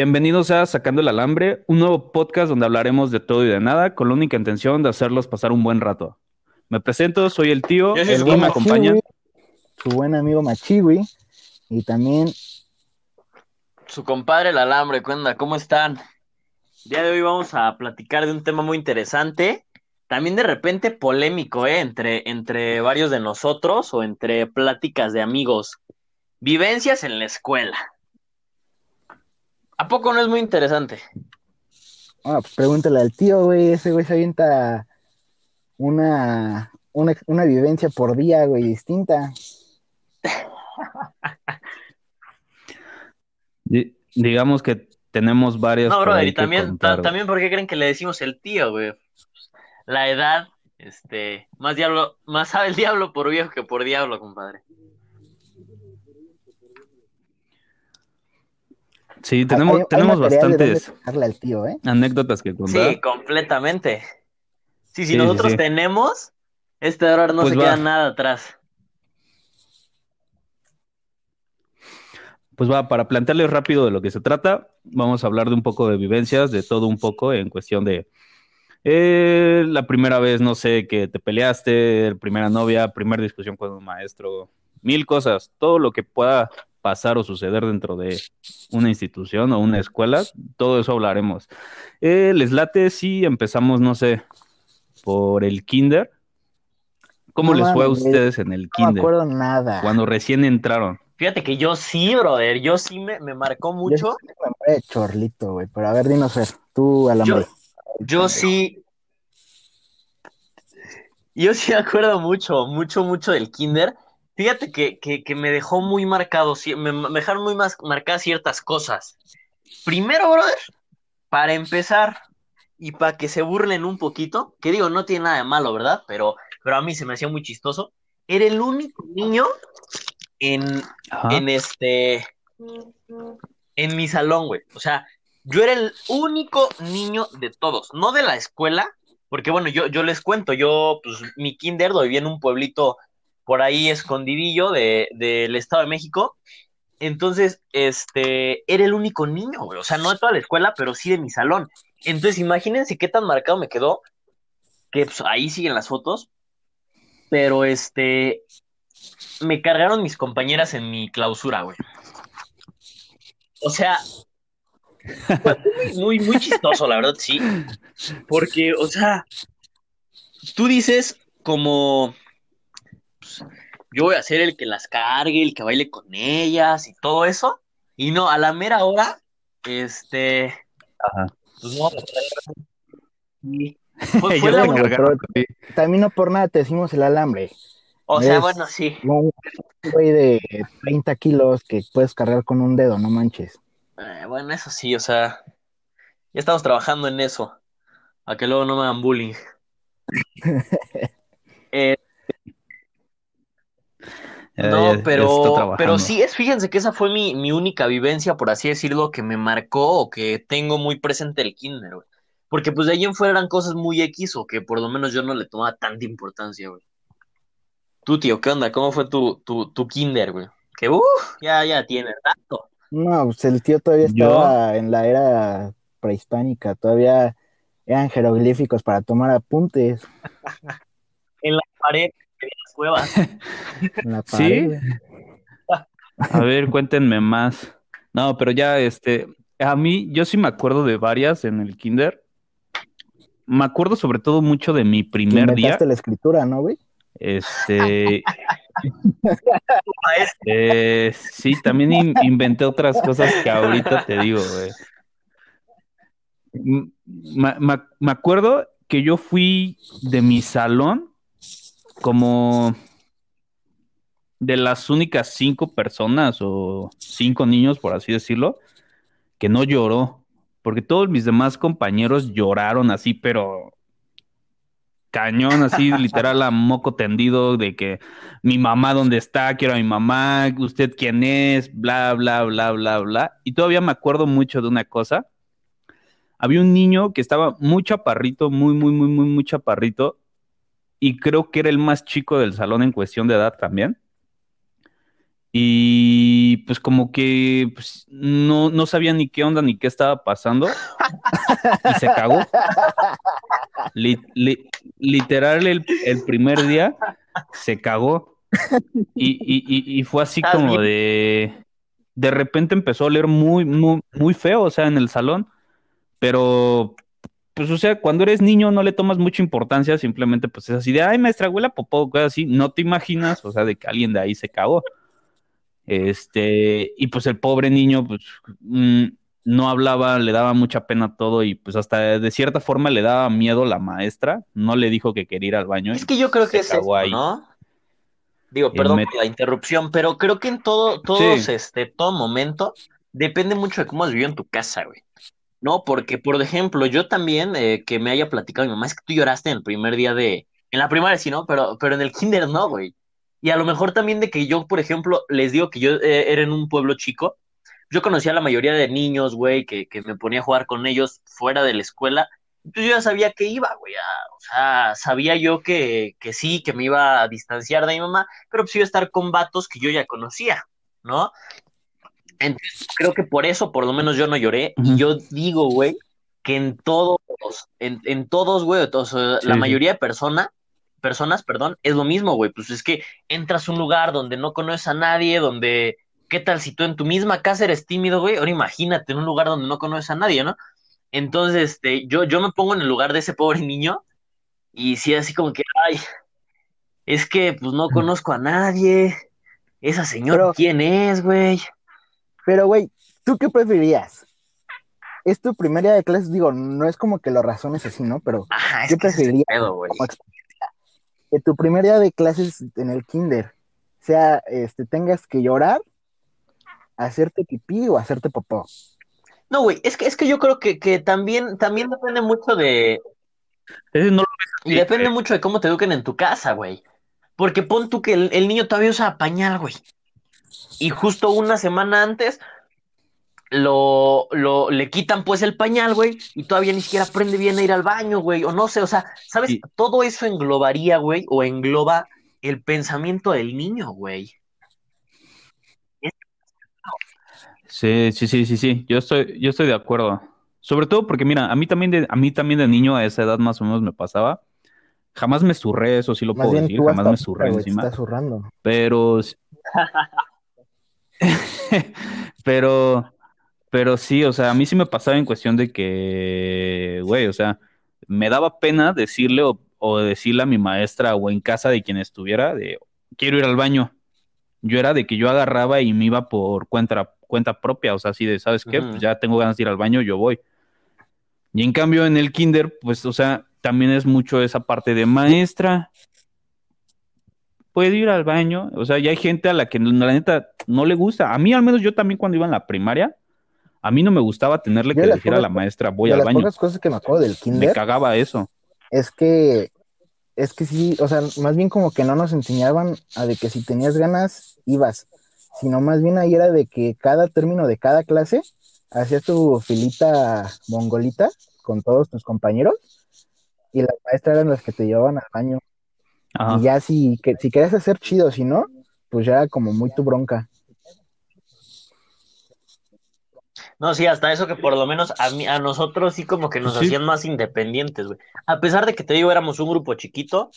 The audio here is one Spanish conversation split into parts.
Bienvenidos a Sacando el Alambre, un nuevo podcast donde hablaremos de todo y de nada con la única intención de hacerlos pasar un buen rato. Me presento, soy el tío, el que me buen acompaña. Su buen amigo Machiwi. Y también, Su compadre el alambre, cuenta, ¿cómo están? El día de hoy vamos a platicar de un tema muy interesante, también de repente polémico, ¿eh? Entre, entre varios de nosotros o entre pláticas de amigos. Vivencias en la escuela. ¿A poco no es muy interesante? ah, pues pregúntale al tío, güey. Ese güey se avienta una, una, una vivencia por día, güey, distinta. Di- digamos que tenemos varias. No, brother, y también, contar, también, ¿por qué creen que le decimos el tío, güey? La edad, este, más diablo, más sabe el diablo por viejo que por diablo, compadre. Sí, tenemos, Hay- tenemos bastantes sacarle al tío, ¿eh? anécdotas que contar. Sí, completamente. Sí, si Sí, nosotros sí. tenemos, este error no Pues se va. queda nada atrás. Pues va, para plantearles rápido de lo que se trata, vamos a hablar de un poco de vivencias, de todo un poco en cuestión de eh, la primera vez, no sé, que te peleaste, primera novia, primera discusión con un maestro, mil cosas, todo lo que pueda pasar o suceder dentro de una institución o una escuela, todo eso hablaremos. Eh, ¿Les late si empezamos, no sé, por el kinder? ¿Cómo No les fue a ustedes en el No me kinder? acuerdo nada. Cuando recién entraron. Fíjate que yo sí, brother, yo sí me, me marcó Yo mucho. sí me memoré de chorlito, güey. Pero a ver, dinos, Fer, tú, alambre. Yo sí. Yo sí me acuerdo mucho, mucho, mucho del kinder. Fíjate que, que, que me dejó muy marcado, me, me dejaron muy más marcadas ciertas cosas. Primero, brother, para empezar, y para que se burlen un poquito, que digo, no tiene nada de malo, ¿verdad? Pero, pero a mí se me hacía muy chistoso. Era el único niño en, Ajá. en este, en mi salón, güey. O sea, yo era el único niño de todos, no de la escuela, porque bueno, yo, yo les cuento, yo, pues, mi kinder lo viví en un pueblito por ahí escondidillo de, del Estado de México. Entonces, este, era el único niño, güey. O sea, no de toda la escuela, pero sí de mi salón. Entonces, imagínense qué tan marcado me quedó, que pues, ahí siguen las fotos, pero este, me cargaron mis compañeras en mi clausura, güey. O sea, muy, muy chistoso, la verdad, sí. Porque, o sea, tú dices como, yo voy a ser el que las cargue, el que baile con ellas y todo eso. Y no, a la mera hora, este, Ajá. pues no, y Yo lo la. También no por nada te decimos el alambre. o sea, es- bueno, sí. Un güey de 30 kilos que puedes cargar con un dedo, no manches. Eh, bueno, eso sí, o sea, ya estamos trabajando en eso, a que luego no me hagan bullying. Eh, no, ya pero, pero sí, es, fíjense que esa fue mi, mi única vivencia, por así decirlo, que me marcó o que tengo muy presente el kinder, güey. Porque pues de ahí en fuera eran cosas muy X o que por lo menos yo no le tomaba tanta importancia, güey. Tú, tío, ¿qué onda? ¿Cómo fue tu, tu, tu kinder, güey? Que, uff, ya, ya tiene tanto. No, pues el tío todavía Yo- estaba en la era prehispánica, todavía eran jeroglíficos para tomar apuntes En la pared, la ¿Sí? A ver, cuéntenme más. No, pero ya, este, a mí, yo sí me acuerdo de varias en el kinder. Me acuerdo sobre todo mucho de mi primer día. inventaste la escritura, ¿no, güey? Este, eh, sí, también in- inventé otras cosas que ahorita te digo, güey. M- Me, me- me acuerdo que yo fui de mi salón como de las únicas cinco personas o cinco niños, por así decirlo, que no lloró, porque todos mis demás compañeros lloraron así, pero cañón, así literal a moco tendido, de que mi mamá dónde está, quiero a mi mamá, usted quién es, bla, bla, bla, bla, bla. Y todavía me acuerdo mucho de una cosa. Había un niño que estaba muy chaparrito, muy, muy, muy, muy, muy chaparrito, y creo que era el más chico del salón en cuestión de edad también. Y pues como que pues, no, no sabía ni qué onda ni qué estaba pasando. Y se cagó. Li- li- literal, el, el primer día se cagó. Y, y- y- y fue así ¿Estás como bien? de... De repente empezó a oler muy, muy, muy feo, o sea, en el salón. Pero, pues, o sea, cuando eres niño no le tomas mucha importancia, simplemente pues es así de, ay, maestra, huele a popó, cosas así. No te imaginas, o sea, de que alguien de ahí se cagó. Este, y pues el pobre niño, pues, mm, no hablaba, le daba mucha pena todo y pues hasta de cierta forma le daba miedo la maestra, no le dijo que quería ir al baño. Es que yo creo que es esto. ¿no? Digo, perdón met- por la interrupción, pero creo que en todo, todos, Sí. este, todo momento, depende mucho de cómo has vivido en tu casa, güey. No, porque, por ejemplo, yo también, eh, que me haya platicado mi mamá, es que tú lloraste en el primer día de, en la primaria sí, ¿no? Pero, pero en el kinder no, güey. Y a lo mejor también de que yo, por ejemplo, les digo que yo eh, era en un pueblo chico, yo conocía a la mayoría de niños, güey, que, que me ponía a jugar con ellos fuera de la escuela, entonces yo ya sabía que iba, güey, a- o sea, sabía yo que, que sí, que me iba a distanciar de mi mamá, pero pues iba a estar con vatos que yo ya conocía, ¿no? Entonces, creo que por eso, por lo menos yo no lloré. Y yo digo, güey, que en todos, en, en todos, güey, Sí, la mayoría de personas, personas, perdón, es lo mismo, güey. Pues es que entras a un lugar donde no conoces a nadie, donde, ¿qué tal si tú en tu misma casa eres tímido, güey? Ahora imagínate en un lugar donde no conoces a nadie, ¿no? Entonces, este, yo, yo me pongo en el lugar de ese pobre niño y sí, así como que, ay, es que pues no conozco a nadie. Esa señora, Pero- ¿quién es, güey? Pero, güey, ¿tú qué preferirías? Es tu primer día de clases, digo, no es como que lo razones así, ¿no? Pero Ajá, es yo preferiría pedo, güey. como experiencia, que tu primer día de clases en el kinder sea, este, tengas que llorar, hacerte pipí o hacerte popó. No, güey, es que, es que yo creo que, que también, también depende mucho de, Ese no lo y depende mucho de cómo te eduquen en tu casa, güey. Porque pon tú que el, el niño todavía usa pañal, güey. Y justo una semana antes lo, lo, le quitan pues el pañal, güey, y todavía ni siquiera aprende bien a ir al baño, güey, o no sé, o sea, ¿sabes? Sí. Todo eso englobaría, güey, o engloba el pensamiento del niño, güey. Sí, sí, sí, sí, sí. Yo estoy, yo estoy de acuerdo. Sobre todo porque, mira, a mí también de, a mí también de niño a esa edad más o menos me pasaba. Jamás me zurré, eso sí lo Más puedo bien decir, jamás me te encima. estás zurrando. Pero, pero, pero sí, o sea, a mí sí me pasaba en cuestión de que, güey, o sea, me daba pena decirle o, o decirle a mi maestra o en casa de quien estuviera de, quiero ir al baño. Yo era de que yo agarraba y me iba por cuenta, cuenta propia, o sea, así de, ¿sabes qué? Pues ya tengo ganas de ir al baño, yo voy. Y en cambio en el kinder, pues, o sea, también es mucho esa parte de maestra, puede ir al baño. O sea, ya hay gente a la que la neta no le gusta. A mí, al menos yo también cuando iba en la primaria, a mí no me gustaba tenerle Yo que de las decir a la maestra, voy de al las baño. pocas cosas que me acuerdo del Me kinder cagaba eso. es que es que sí, o sea, más bien como que no nos enseñaban a de que si tenías ganas ibas, sino más bien ahí era de que cada término de cada clase hacías tu filita mongolita con todos tus compañeros y las maestras eran las que te llevaban al baño Ajá. y ya si, que, si querías hacer chido, si no, pues ya era como muy tu bronca. No, sí, hasta eso que por lo menos a mí, a nosotros sí como que nos Sí. hacían más independientes, güey. A pesar de que te digo, éramos un grupo chiquito,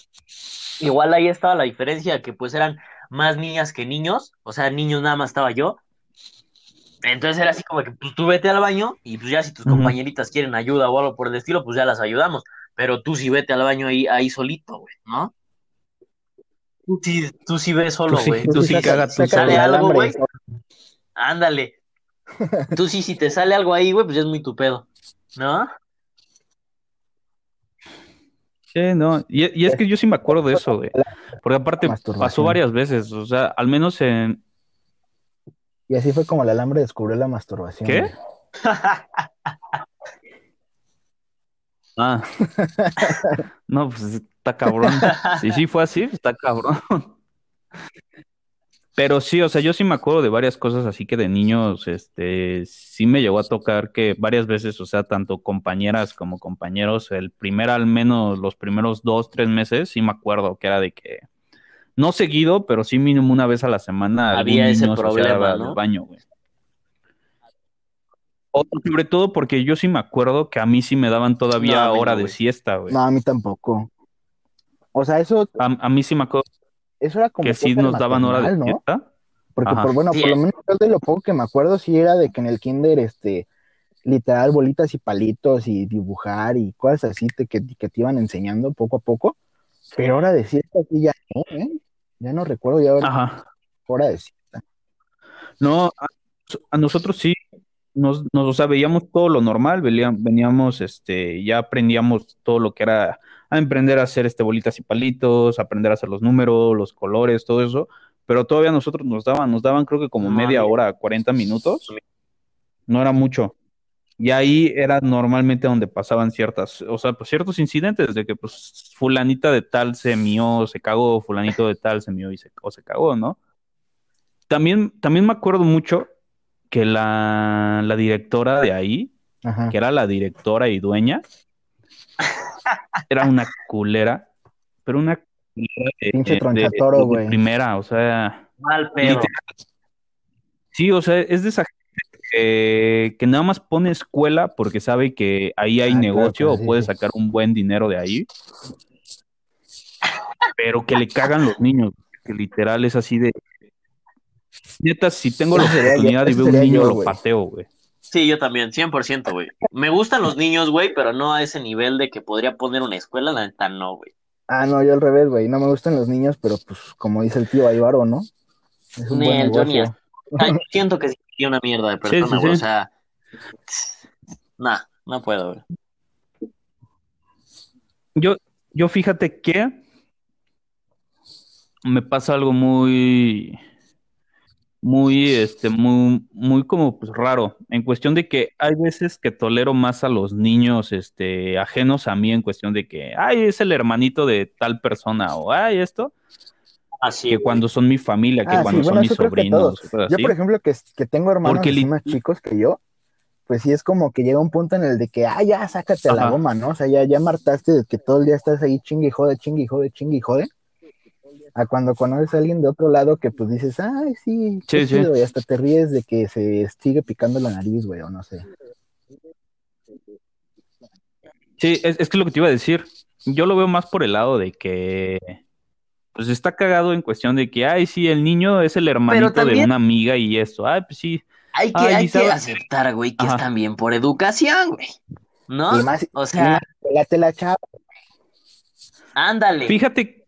igual ahí estaba la diferencia, que pues eran más niñas que niños, o sea, niños nada más estaba yo. Entonces era así como que, pues tú vete al baño y pues ya si tus compañeritas quieren ayuda o algo por el estilo, pues ya las ayudamos. Pero tú sí vete al baño ahí, ahí solito, güey, ¿no? Tú sí, tú sí ves solo, güey. tú sí saca- caga tú sale algo, güey. Ándale. Tú sí, si te sale algo ahí, güey, pues ya es muy tu pedo, ¿no? Sí, no. Y, y es que yo sí me acuerdo de eso, güey. Porque aparte pasó varias veces. O sea, al menos en. Y así fue como el alambre descubrió la masturbación. ¿Qué? Ah. No, pues está cabrón. Si sí fue así, está cabrón. Pero sí, o sea, yo sí me acuerdo de varias cosas así que de niños, este, sí me llegó a tocar que varias veces, o sea, tanto compañeras como compañeros, el primer, al menos los primeros dos, tres meses, sí me acuerdo que era de que, No seguido, pero sí mínimo una vez a la semana. Había ese niño problema, ¿no? del baño, güey. O- sobre todo porque yo sí me acuerdo que a mí sí me daban todavía No, hora no, de siesta, güey. No, a mí tampoco. O sea, eso, A, a mí sí me acuerdo eso era como que sí nos daban hora de siesta. Porque, Ajá. por, bueno, Sí. por lo menos yo de lo poco que me acuerdo, sí era de que en el kinder, este, literal, bolitas y palitos y dibujar y cosas así te- que, que te iban enseñando poco a poco. Pero hora de siesta sí ya no, ¿eh? Ya no recuerdo ya hora, Ajá. hora de siesta. No, a, a nosotros sí, nos, nos, o sea, veíamos todo lo normal, veníamos, este, ya aprendíamos todo lo que era a emprender a hacer este bolitas y palitos, aprender a hacer los números, los colores, todo eso, pero todavía nosotros nos daban, nos daban creo que como media hora, 40 minutos, no era mucho. Y ahí era normalmente donde pasaban ciertas, o sea, pues ciertos incidentes de que pues fulanita de tal se mió, se cagó, fulanito de tal se mió y se, o se cagó, ¿no? También, también me acuerdo mucho que la, la directora de ahí, Ajá. que era la directora y dueña, era una culera, pero una culera de, Pinche de- tronchatoro, de güey. primera, o sea, Mal pedo. sí, o sea, es de esa gente que, que nada más pone escuela porque sabe que ahí hay Ah, negocio claro, o sí, puede sí. sacar un buen dinero de ahí, pero que le cagan los niños, que literal es así de... Neta, si tengo la oportunidad y veo un niño, yo, lo pateo, güey. Sí, yo también, 100%, güey. Me gustan los niños, güey, pero no a ese nivel de que podría poner una escuela, la neta no, güey. Ah, no, yo al revés, güey. No me gustan los niños, pero pues como dice el tío, hay varo, ¿no? Es un Ni buen el Johnny negocio. Yo siento que sí una mierda de persona, Sí, sí, güey. O sea, nah, no puedo, güey. Yo, yo fíjate que me pasa algo muy, muy, este, muy, muy como pues raro, en cuestión de que hay veces que tolero más a los niños, este, ajenos a mí, en cuestión de que, ay, es el hermanito de tal persona, o ay, esto, Así, que güey. cuando son mi familia, que Ah, sí, cuando son mis sobrinos, Yo, así. por ejemplo, que, que tengo hermanos Porque así li- más chicos que yo, pues sí es como que llega un punto en el de que, ah, ya, sácate la goma, ¿no? O sea, ya, ya martaste de que todo el día estás ahí chingue y jode, chingue y jode, chingue y jode. A cuando conoces a alguien de otro lado que pues dices, ay, sí, Sí, sí. chido", y hasta te ríes de que se sigue picando la nariz, güey, o no sé. Sí, es, es que lo que te iba a decir, yo lo veo más por el lado de que, pues está cagado en cuestión de que, ay, sí, el niño es el hermanito de una amiga y esto, ay, pues sí, Hay que, Ay, hay ¿y sabe- que aceptar, güey, que Ajá. es también por educación, güey. ¿No? Y más, O y sea, más, pélate la chava. ándale. Fíjate,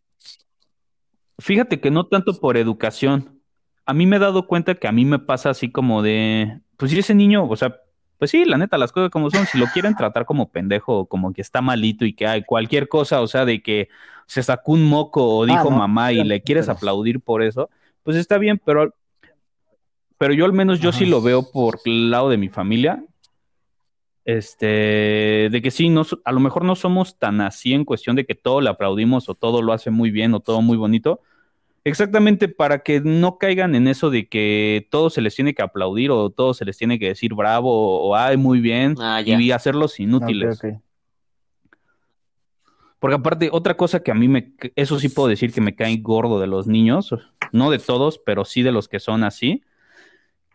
fíjate que no tanto por educación. A mí me he dado cuenta que a mí me pasa así como de, pues si ese niño, o sea, pues sí, la neta, las cosas como son, si lo quieren tratar como pendejo o como que está malito y que hay cualquier cosa, o sea, de que se sacó un moco o dijo no, mamá y le quieres aplaudir por eso, pues está bien, pero, pero yo al menos yo Ajá. sí lo veo por el lado de mi familia. Este, de que sí, no, a lo mejor no somos tan así en cuestión de que todo le aplaudimos o todo lo hace muy bien o todo muy bonito. Exactamente para que no caigan en eso de que todo se les tiene que aplaudir o todo se les tiene que decir bravo o, o, ay, muy bien Ah, y hacerlos inútiles. Porque aparte, otra cosa que a mí me, eso sí puedo decir que me cae gordo de los niños, no de todos, pero sí de los que son así,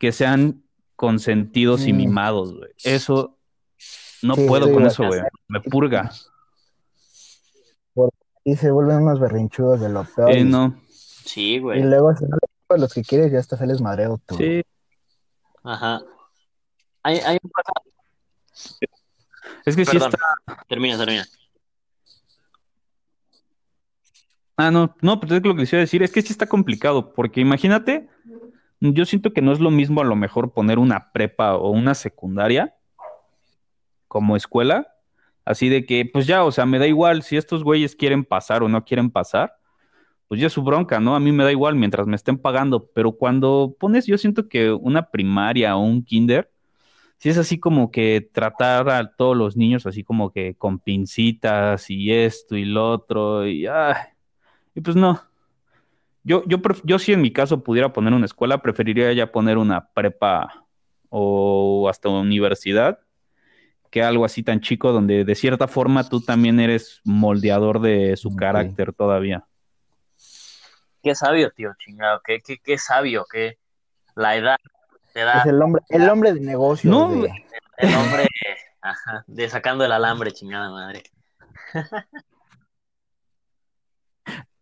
que sean consentidos y Mm. mimados, güey. Eso, no Sí, puedo sí, con eso, güey. Me purga. Y se vuelven unos berrinchudos de lo peor. Eh, y, no, Sí, y güey. luego, si no le los que quieres, ya hasta sales madreo tú. sí. Ajá. Hay, hay un Es que sí Perdón. está. Termina, termina. Ah, no, no, pero es lo que les iba a decir, es que sí está complicado, porque imagínate, yo siento que no es lo mismo a lo mejor poner una prepa o una secundaria como escuela, así de que, pues ya, o sea, me da igual si estos güeyes quieren pasar o no quieren pasar, pues ya es su bronca, ¿no? A mí me da igual mientras me estén pagando, pero cuando pones, yo siento que una primaria o un kinder, si es así como que tratar a todos los niños así como que con pincitas y esto y lo otro, y pues no. Yo, yo, yo si en mi caso pudiera poner una escuela, preferiría ya poner una prepa o hasta una universidad que algo así tan chico donde de cierta forma tú también eres moldeador de su carácter todavía. qué sabio, tío, chingado, qué, qué, qué sabio, qué la edad te da Es el hombre, el hombre de negocios. No, de- el hombre, ajá, de sacando el alambre, chingada madre.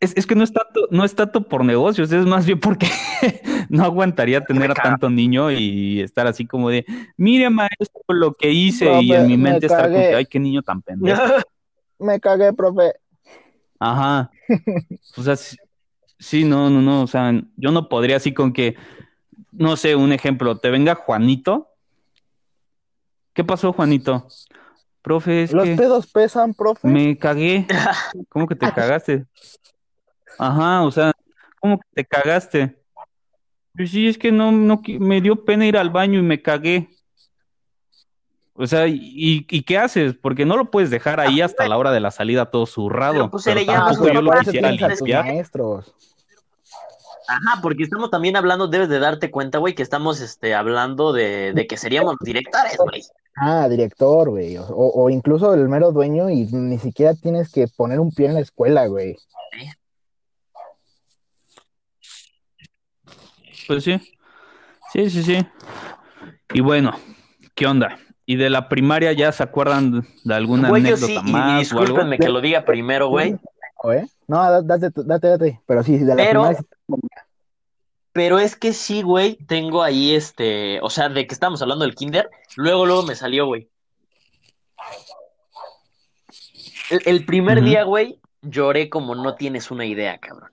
Es, es que no es tanto, no es tanto por negocios, es más bien porque no aguantaría tener a tanto niño y estar así como de, mire maestro lo que hice Profe, y en mi me mente estar con cagué. que, ay, qué niño tan pendejo. Me cagué, profe. Ajá. O sea, sí, sí, no, no, no, o sea, yo no podría así con que, no sé, un ejemplo, te venga Juanito. ¿Qué pasó, Juanito? Profe, es Los que pedos pesan, profe. me cagué. ¿Cómo que te cagaste? Ajá, o sea, ¿cómo que te cagaste? Pues sí, es que no, no, me dio pena ir al baño y me cagué. O sea, ¿y, y qué haces? Porque no lo puedes dejar ahí hasta la hora de la salida todo zurrado. Pero, pues, Pero tampoco yo lo quisiera limpiar. maestros. Ajá, porque estamos también hablando, debes de darte cuenta, güey, que estamos este, hablando de, de que seríamos directores, güey. Ah, director, güey. O, o- incluso el mero dueño y ni siquiera tienes que poner un pie en la escuela, güey. Pues sí. Sí, sí, sí. Y bueno, ¿qué onda? ¿Y de la primaria ya se acuerdan de alguna Güey, yo anécdota sí, y, y más o algo? discúlpenme que lo diga primero, güey, ¿Eh? No, da- date, date, date. Pero sí, de la Pero- primaria pero es que sí, güey, tengo ahí este, o sea, de que estamos hablando del kinder, luego, luego me salió, güey. El, el primer día, güey, lloré como no tienes una idea, cabrón.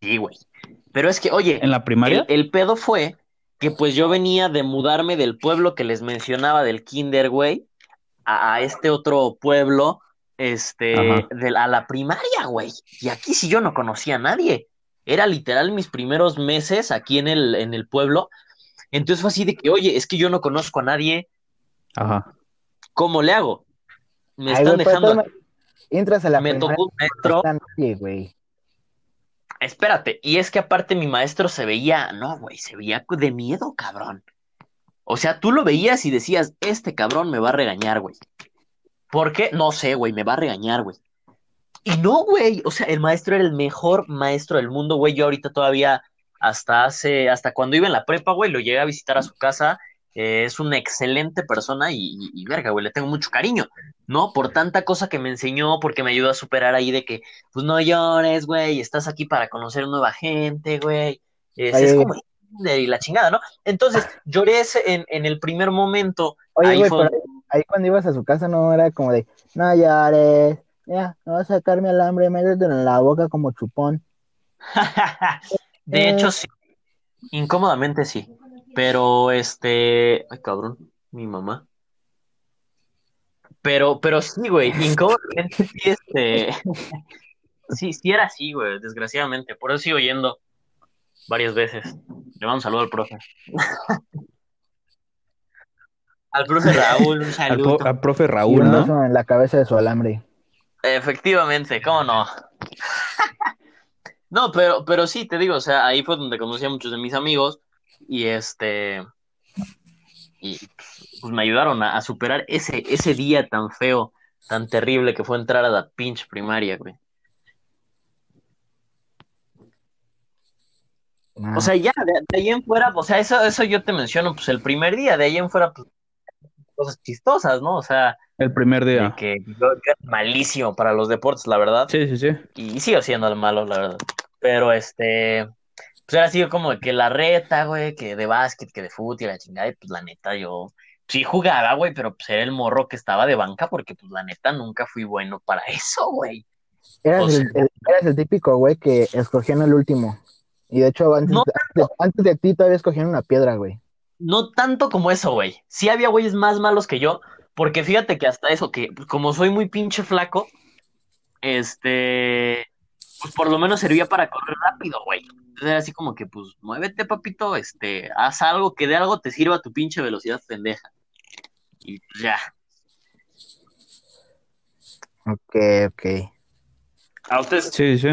Sí, güey. Pero es que, oye, ¿En la primaria? El, el pedo fue que pues yo venía de mudarme del pueblo que les mencionaba del Kinder, güey, a, a este otro pueblo, este, de- a la primaria, güey. Y aquí sí yo no conocía a nadie. Era literal mis primeros meses aquí en el, en el pueblo. Entonces fue así de que, oye, es que yo no conozco a nadie, Ajá. ¿cómo le hago? Me Ay, están pero dejando, me- Entras a la me tocó un y no maestro, está nadie, güey. Espérate, y es que aparte mi maestro se veía, no, güey, se veía de miedo, cabrón. O sea, tú lo veías y decías, este cabrón me va a regañar, güey. ¿Por qué? No sé, güey, me va a regañar, güey. Y no, güey, o sea, el maestro era el mejor maestro del mundo, güey. Yo ahorita todavía, hasta hace, hasta cuando iba en la prepa, güey, lo llegué a visitar a su casa. Eh, es una excelente persona y, y, y verga, güey, le tengo mucho cariño, ¿no? Por tanta cosa que me enseñó, porque me ayudó a superar ahí de que, pues no llores, güey, estás aquí para conocer nueva gente, güey. Es, como y la chingada, ¿no? Entonces, lloré ese en, en el primer momento. Oye, ahí güey, fue ahí cuando ibas a su casa no era como de, no llores, ya, no vas a sacarme alambre, métete en la boca como chupón. De Eh. hecho, sí. Incómodamente sí. Pero este. Ay, cabrón, mi mamá. Pero, pero sí, güey. Incómodamente sí, este. Sí, sí era así, güey, desgraciadamente. Por eso sigo yendo varias veces. Le mando un saludo al profe. Al profe Raúl, un Al, saludo. al profe Raúl, ¿no? en la cabeza de su alambre. Efectivamente, ¿cómo no? No, pero, pero sí, te digo, o sea, ahí fue donde conocí a muchos de mis amigos y este, y pues me ayudaron a, a superar ese, ese día tan feo, tan terrible que fue entrar a la pinche primaria, güey. Ah, O sea, ya, de, de ahí en fuera, o sea, eso, eso yo te menciono, pues el primer día, de ahí en fuera, pues, cosas chistosas, ¿no? O sea, El primer día. que yo, yo era malísimo para los deportes, la verdad. Sí, sí, sí. y sigo siendo el malo, la verdad. Pero este, pues era así como que la reta, güey, que de básquet, que de fútbol y la chingada, y pues la neta yo sí jugaba, güey, pero pues era el morro que estaba de banca porque pues la neta nunca fui bueno para eso, güey. eras, o sea- el, el- eras el típico güey que escogían el último. Y de hecho, antes, No antes, antes de ti todavía escogían una piedra, güey. No tanto como eso, güey. Sí había güeyes más malos que yo, porque fíjate que hasta eso, que como soy muy pinche flaco, este, pues por lo menos servía para correr rápido, güey. Entonces era así como que, pues, muévete, papito, este, haz algo que de algo te sirva tu pinche velocidad pendeja. Y pues ya. Ok, ok. A ustedes, Sí, sí.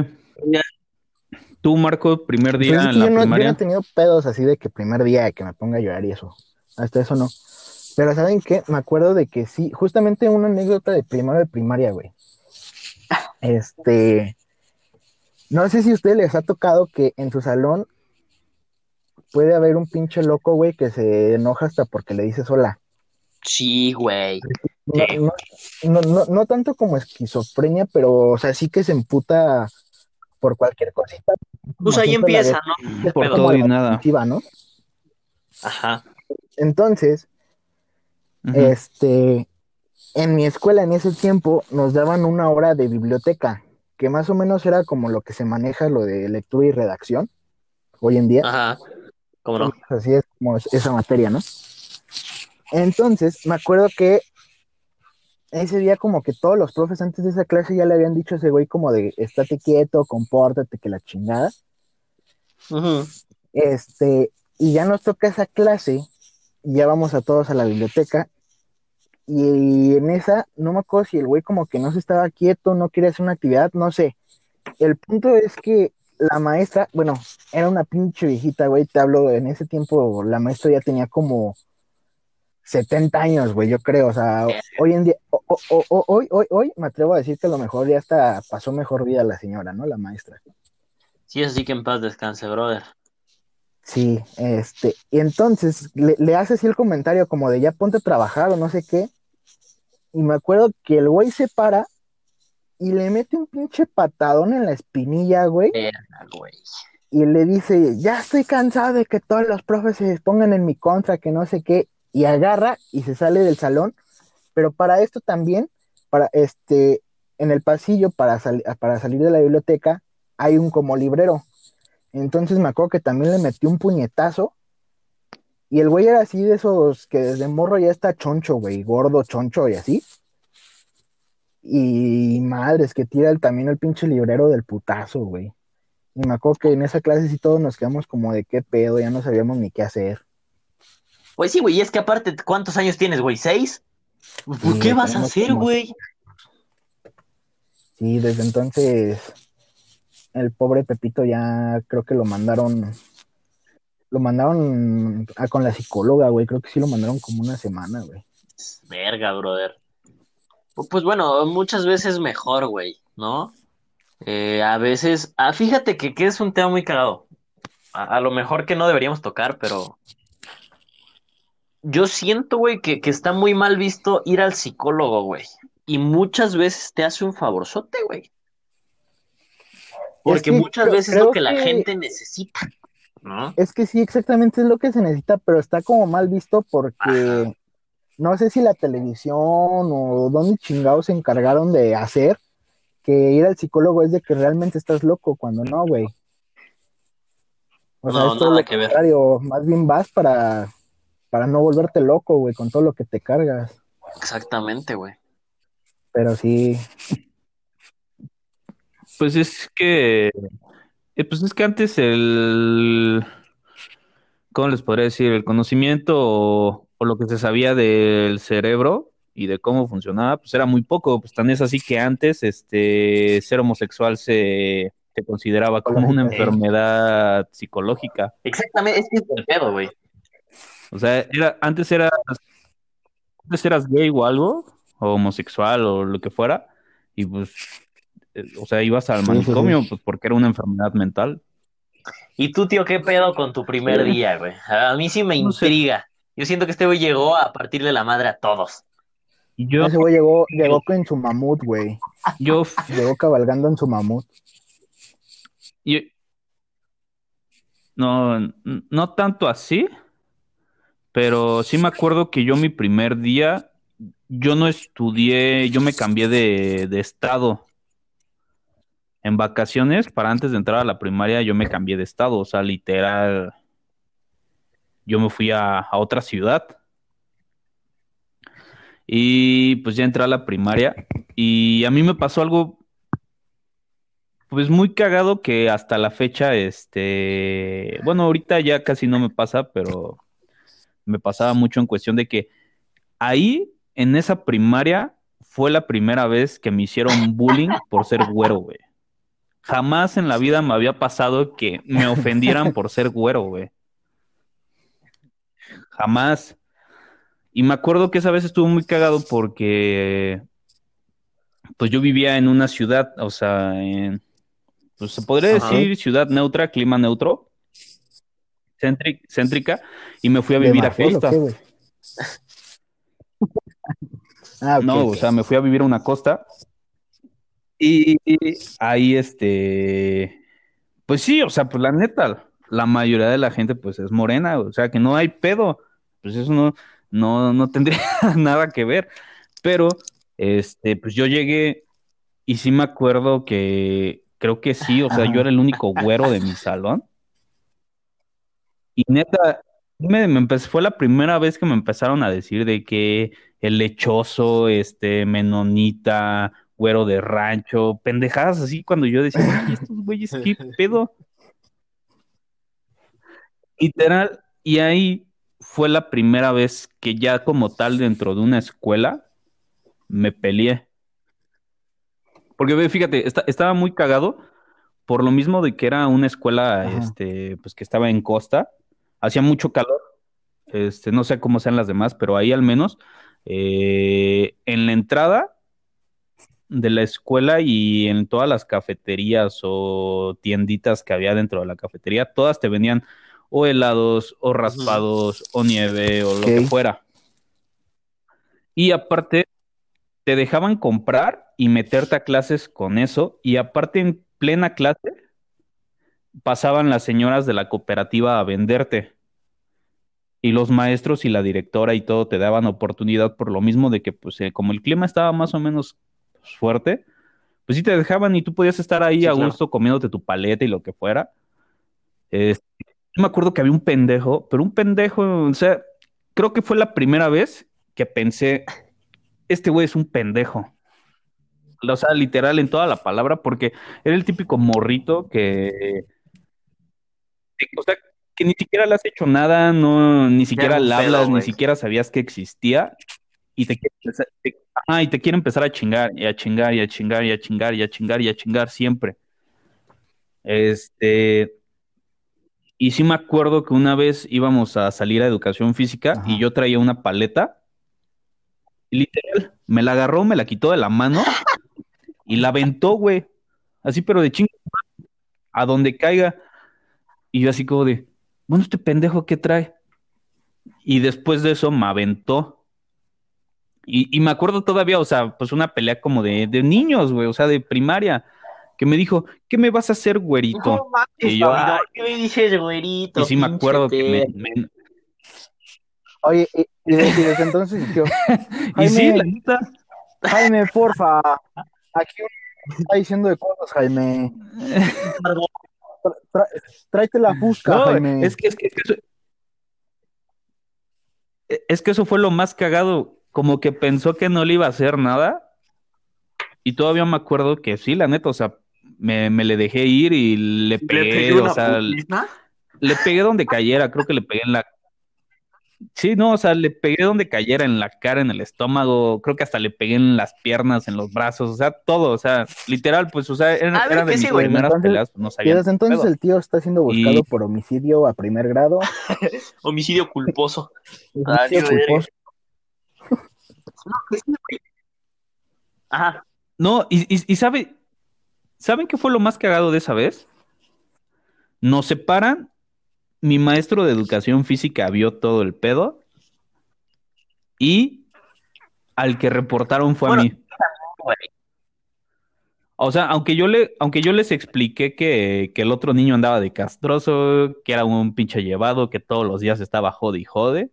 Tú, Marco, primer Pues día es que en yo, la no, yo no primaria. he tenido pedos así de que primer día que me ponga a llorar y eso. Hasta eso no. Pero ¿saben qué? Me acuerdo de que sí, justamente una anécdota de primero de primaria, güey. Este, No sé si a ustedes les ha tocado que en su salón puede haber un pinche loco, güey, que se enoja hasta porque le dices hola. Sí, güey. No, no, no, no, no tanto como esquizofrenia, pero, o sea, sí que se emputa por cualquier cosita. Pues ahí empieza, de- ¿no? es Por todo y nada. ¿no? Ajá. Entonces, este, en mi escuela en ese tiempo nos daban una hora de biblioteca, que más o menos era como lo que se maneja lo de lectura y redacción hoy en día. Ajá. ¿Cómo no? Así es como es- esa materia, ¿no? Entonces, me acuerdo que ese día como que todos los profes antes de esa clase ya le habían dicho a ese güey como de estate quieto, compórtate, que la chingada. Este, y ya nos toca esa clase, y ya vamos a todos a la biblioteca, y en esa, no me acuerdo si el güey como que no se estaba quieto, no quería hacer una actividad, no sé. El punto es que la maestra, bueno, era una pinche viejita, güey, te hablo, en ese tiempo la maestra ya tenía como 70 años, güey, yo creo, o sea, hoy en día, o- o- o- hoy, hoy, hoy, me atrevo a decir que a lo mejor ya hasta pasó mejor vida la señora, ¿no? La maestra. Sí, así que en paz descanse, brother. Sí, este, y entonces le, le hace así el comentario como de ya ponte a trabajar o no sé qué, y me acuerdo que el güey se para y le mete un pinche patadón en la espinilla, güey, Verga, güey. y le dice, ya estoy cansado de que todos los profes se pongan en mi contra, que no sé qué, y agarra y se sale del salón, pero para esto también, para este, en el pasillo para, para salir de la biblioteca, hay un como librero. Entonces me acuerdo que también le metió un puñetazo, y el güey era así de esos que desde morro ya está choncho, güey, gordo, choncho y así. Y madres, que tira el, también el pinche librero del putazo, güey. Y me acuerdo que en esa clase sí todos nos quedamos como de qué pedo, ya no sabíamos ni qué hacer. Güey, sí, güey, y es que aparte, ¿cuántos años tienes, güey? ¿Seis? ¿Por Sí, qué vas a hacer, como- güey? Sí, desde entonces el pobre Pepito ya creo que lo mandaron, lo mandaron a con la psicóloga, güey, creo que sí lo mandaron como una semana, güey. Verga, brother. Pu- Pues bueno, muchas veces mejor, güey, ¿no? Eh, a veces, ah, fíjate que, que es un tema muy cagado. A, a lo mejor que no deberíamos tocar, pero yo siento, güey, que, que está muy mal visto ir al psicólogo, güey. Y muchas veces te hace un favorzote, güey. Porque que muchas creo- veces es lo que la gente necesita, ¿no? Es que sí, exactamente es lo que se necesita, pero está como mal visto porque no sé si la televisión o dónde chingados se encargaron de hacer que ir al psicólogo es de que realmente estás loco, cuando no, güey. O sea, No, lo que ver. más bien vas para, para no volverte loco, güey, con todo lo que te cargas. Exactamente, güey. Pero sí, Pues es que, eh, pues es que antes el, ¿cómo les podría decir? El conocimiento o, o lo que se sabía del cerebro y de cómo funcionaba, pues era muy poco. Pues tan es así que antes, este, ser homosexual se, se consideraba como una enfermedad psicológica. Exactamente, es que es el pedo, güey. O sea, era, antes eras, antes eras gay o algo, o homosexual o lo que fuera, y pues, eh, o sea, ibas al Sí, sí, manicomio, sí. pues porque era una enfermedad mental. ¿Y tú, tío, qué pedo con tu primer Sí. día, güey? A mí sí me intriga. Yo siento que este güey llegó a partirle la madre a todos. Y yo, ese güey llegó, llegó en su mamut, güey. yo, Llegó cabalgando en su mamut. yo- no, no tanto así, pero sí me acuerdo que yo mi primer día, yo no estudié, yo me cambié de, de estado. En vacaciones, para antes de entrar a la primaria, yo me cambié de estado, o sea, literal, yo me fui a, a otra ciudad. Y pues ya entré a la primaria y a mí me pasó algo pues muy cagado que hasta la fecha, este, bueno, ahorita ya casi no me pasa, pero me pasaba mucho en cuestión de que ahí, en esa primaria, fue la primera vez que me hicieron bullying por ser güero, güey. Jamás en la vida me había pasado que me ofendieran por ser güero, güey. Jamás. Y me acuerdo que esa vez estuvo muy cagado porque, pues yo vivía en una ciudad, o sea, en, pues se podría Ajá. decir ciudad neutra, clima neutro, céntri- céntrica, y me fui a ¿De vivir a costa. qué? Ah, No, o sea, me fui a vivir a una costa. Y ahí, este, pues sí, o sea, pues la neta, la mayoría de la gente, pues es morena, o sea, que no hay pedo. Pues eso no, no, no tendría nada que ver. Pero, este, pues yo llegué y sí me acuerdo que, creo que sí, o sea, yo era el único güero de mi salón. Y neta, me, me empe- fue la primera vez que me empezaron a decir de que el lechoso, este, menonita, güero de rancho, pendejadas así cuando yo decía, "Oye, estos güeyes, ¿qué pedo? Literal, y ahí fue la primera vez que ya como tal dentro de una escuela me peleé. Porque fíjate, esta- estaba muy cagado por lo mismo de que era una escuela, Ajá. este, pues que estaba en costa, hacía mucho calor, este, no sé cómo sean las demás, pero ahí al menos, eh, en la entrada de la escuela y en todas las cafeterías o tienditas que había dentro de la cafetería, todas te vendían o helados, o raspados, o nieve, o lo que fuera. Y aparte, te dejaban comprar y meterte a clases con eso, y aparte en plena clase pasaban las señoras de la cooperativa a venderte. Y los maestros y la directora y todo te daban oportunidad por lo mismo de que, pues, eh, como el clima estaba más o menos fuerte, pues sí te dejaban y tú podías estar ahí Sí, a claro. gusto comiéndote tu paleta y lo que fuera. Este, yo me acuerdo que había un pendejo, pero un pendejo, o sea, creo que fue la primera vez que pensé, este güey es un pendejo. O sea, literal en toda la palabra, porque era el típico morrito que, o sea, que ni siquiera le has hecho nada, no, ni siquiera le hablas, ni siquiera sabías que existía, y te quiere empezar, te- ajá, y te quiere empezar a chingar, y a chingar, y a chingar, y a chingar, y a chingar, y a chingar siempre. Este, y sí me acuerdo que una vez íbamos a salir a educación física Ajá. y yo traía una paleta, y literal, me la agarró, me la quitó de la mano y la aventó, güey. Así, pero de chingo, a donde caiga. Y yo así como de, bueno, este pendejo, ¿qué trae? Y después de eso me aventó. Y, y me acuerdo todavía, o sea, pues una pelea como de, de niños, güey, o sea, de primaria, que me dijo, ¿qué me vas a hacer, güerito? No mames, Y yo, ay. ¿qué me dices, güerito? Y sí me acuerdo que me, perro. me- Oye, y, y de- y desde entonces, yo, Y sí, Jaime. la neta, Jaime, porfa, aquí uno está diciendo de cosas, Jaime. Tra- tra- tráete la fusca, No, Jaime. es que, es que, es que eso, es que eso fue lo más cagado, como que pensó que no le iba a hacer nada, y todavía me acuerdo que sí, la neta, o sea, me, me le dejé ir y le Le pegué, pegué o sea, putiza. le pegué donde cayera, creo que le pegué en la... Sí, no, o sea, le pegué donde cayera, en la cara, en el estómago, creo que hasta le pegué en las piernas, en los brazos, o sea, todo, o sea, literal, pues, o sea, era, A ver, era de sí, mis güey. primeras Entonces- peleas, pues, no Y sabía. desde entonces pedo. el tío está siendo buscado Y- por homicidio a primer grado. Homicidio culposo. homicidio Valió verga. culposo. No. Ajá. No, y, y, y sabe, ¿saben qué fue lo más cagado de esa vez? Nos separan, mi maestro de educación física vio todo el pedo y al que reportaron fue Bueno, a mí. O sea, aunque yo le, aunque yo les expliqué que, que el otro niño andaba de castroso, que era un pinche llevado, que todos los días estaba jode y jode,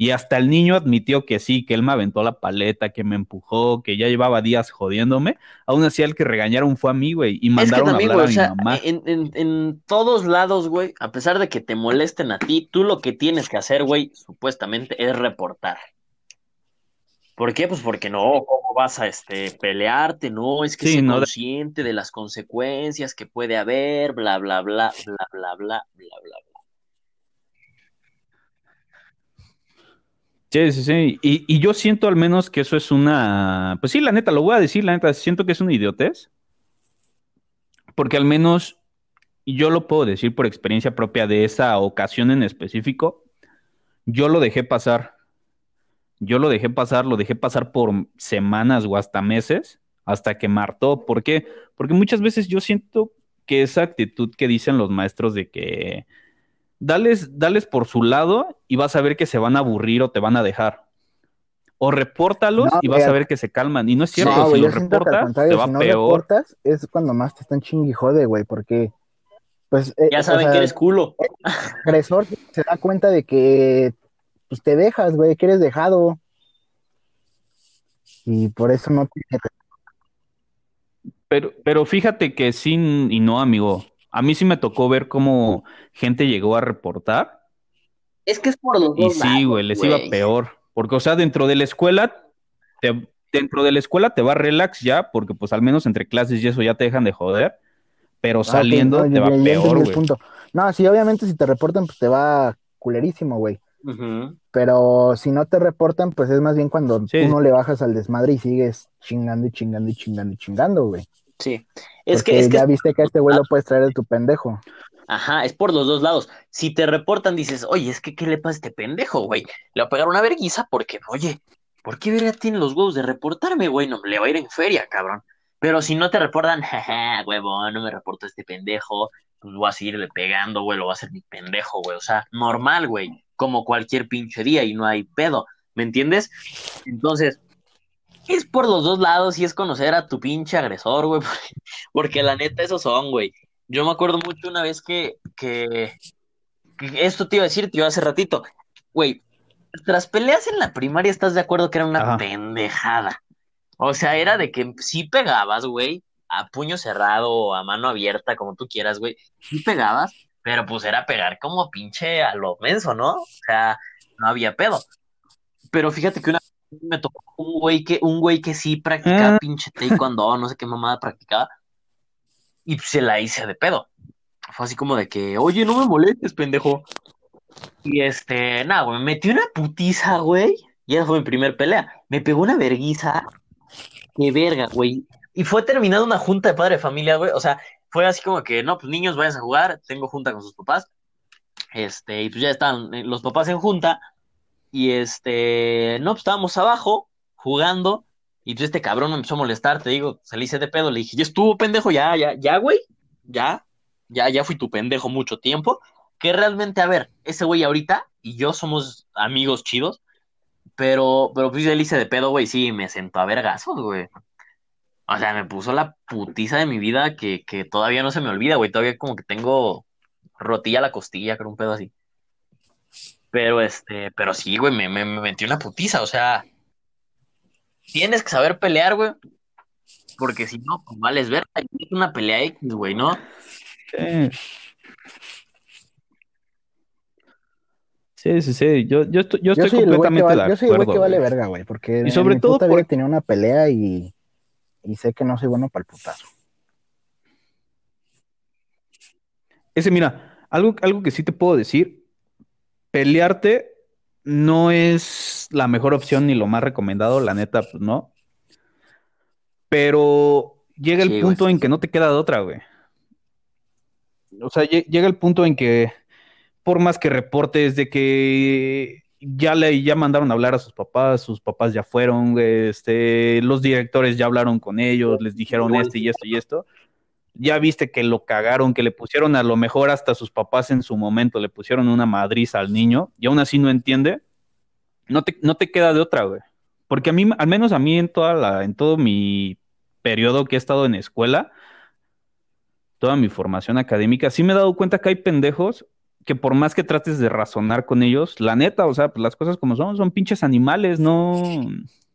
y hasta el niño admitió que sí, que él me aventó la paleta, que me empujó, que ya llevaba días jodiéndome, aún así el que regañaron fue a mí, güey, y Es que mandaron a hablar güey, a mi mamá. en, en, en todos lados, güey, a pesar de que te molesten a ti, tú lo que tienes que hacer, güey, supuestamente es reportar. ¿Por qué? Pues porque no, ¿cómo vas a este, pelearte? No, es que Sí, sé no, de- consciente de las consecuencias que puede haber, bla, bla, bla, bla, bla, bla, bla, bla, bla. Sí, sí, sí. Y, y yo siento al menos que eso es una. Pues sí, la neta, lo voy a decir, la neta, siento que es una idiotez. Porque al menos yo lo puedo decir por experiencia propia de esa ocasión en específico. Yo lo dejé pasar. Yo lo dejé pasar, lo dejé pasar por semanas o hasta meses, hasta que martó. ¿Por qué? Porque muchas veces yo siento que esa actitud que dicen los maestros de que dales, dales por su lado y vas a ver que se van a aburrir o te van a dejar. O repórtalos No, y vas a ver que se calman. Y no es cierto, No, si los reportas, contrario, te va si no peor. reportas, es cuando más te están chingui jode, güey, porque, pues, eh, Ya o saben sea, que eres culo. el agresor se da cuenta de que, pues, te dejas, güey, que eres dejado. Y por eso no te... Pero, pero fíjate que sí y no, amigo. A mí sí me tocó ver cómo gente llegó a reportar Es que es por los y dos sí, lados, güey, les iba peor. Porque, o sea, dentro de la escuela, te- dentro de la escuela te va relax ya, porque pues al menos entre clases y eso ya te dejan de joder. Pero Ah, saliendo no, te va peor, güey. punto. No, sí, obviamente si te reportan, pues te va culerísimo, güey. Pero si no te reportan, pues es más bien cuando Sí. tú no le bajas al desmadre y sigues chingando y chingando y chingando y chingando, güey. Sí. Es Porque que, es que ya viste que a este güey lo puedes traer de tu pendejo. Ajá, es por los dos lados. Si te reportan, dices, oye, es que ¿qué le pasa a este pendejo, güey? Le va a pegar una verguiza porque, oye, ¿por qué verga tiene los huevos de reportarme, güey? No, le va a ir en feria, cabrón. Pero si no te reportan, jaja, huevo, no me reporta este pendejo, pues voy a seguirle pegando, güey, lo va a hacer mi pendejo, güey. O sea, normal, güey, como cualquier pinche día y no hay pedo, ¿me entiendes? Entonces, es por los dos lados y es conocer a tu pinche agresor, güey, porque, porque la neta esos son, güey. Yo me acuerdo mucho una vez que, que, que esto te iba a decir, tío, hace ratito, güey, nuestras peleas en la primaria, ¿estás de acuerdo que era una Ajá. pendejada? O sea, era de que sí pegabas, güey, a puño cerrado o a mano abierta, como tú quieras, güey, sí pegabas, pero pues era pegar como pinche a lo menso, ¿no? O sea, no había pedo. Pero fíjate que una me tocó un güey que, un güey que sí practicaba Ah. pinche taekwondo, no sé qué mamada practicaba, y se la hice de pedo. Fue así como de que, oye, no me molestes, pendejo. Y este, nada, güey, me metí una putiza, güey. Y esa fue mi primer pelea. Me pegó una verguiza. Qué verga, güey. Y fue terminada una junta de padre de familia, güey. O sea, fue así como que, no, pues niños, vayan a jugar. Tengo junta con sus papás. Este, y pues ya estaban eh, los papás en junta. Y este, no, pues estábamos abajo jugando. Y pues este cabrón me empezó a molestar, te digo, salí de pedo. Le dije, ya estuvo, pendejo, ya, ya, ya, güey. Ya, ya, ya fui tu pendejo mucho tiempo. Que realmente, a ver, ese güey ahorita y yo somos amigos chidos. Pero, pero pues él hice de pedo, güey, sí, me sentó a vergazos, güey. O sea, me puso la putiza de mi vida que, que todavía no se me olvida, güey. Todavía como que tengo rotilla la costilla, creo, un pedo así. Pero este, pero sí, güey, me, me, me metí una putiza, o sea, tienes que saber pelear, güey. Porque si no, pues vales ver, es una pelea X, güey, ¿no? Sí. Sí, sí, sí. Yo, yo estoy, yo estoy completamente va- de yo soy el güey acuerdo, que vale verga, güey, porque Y sobre en mi todo puta por- tenido una pelea y, y sé que no soy bueno para el putazo. Ese, mira, algo, algo que sí te puedo decir, pelearte no es la mejor opción ni lo más recomendado, la neta, pues no. Pero llega el Sí, güey. punto en que no te queda de otra, güey. O sea, lle- llega el punto en que por más que reportes de que ya le ya mandaron a hablar a sus papás, sus papás ya fueron, güey, este, los directores ya hablaron con ellos, les dijeron esto y esto y esto. Ya viste que lo cagaron, que le pusieron a lo mejor hasta sus papás en su momento, le pusieron una madriza al niño y aún así no entiende. No te, no te queda de otra, güey. Porque a mí, al menos a mí en toda la, en todo mi periodo que he estado en escuela, toda mi formación académica, sí me he dado cuenta que hay pendejos que por más que trates de razonar con ellos, la neta, o sea, pues las cosas como son, son pinches animales, no,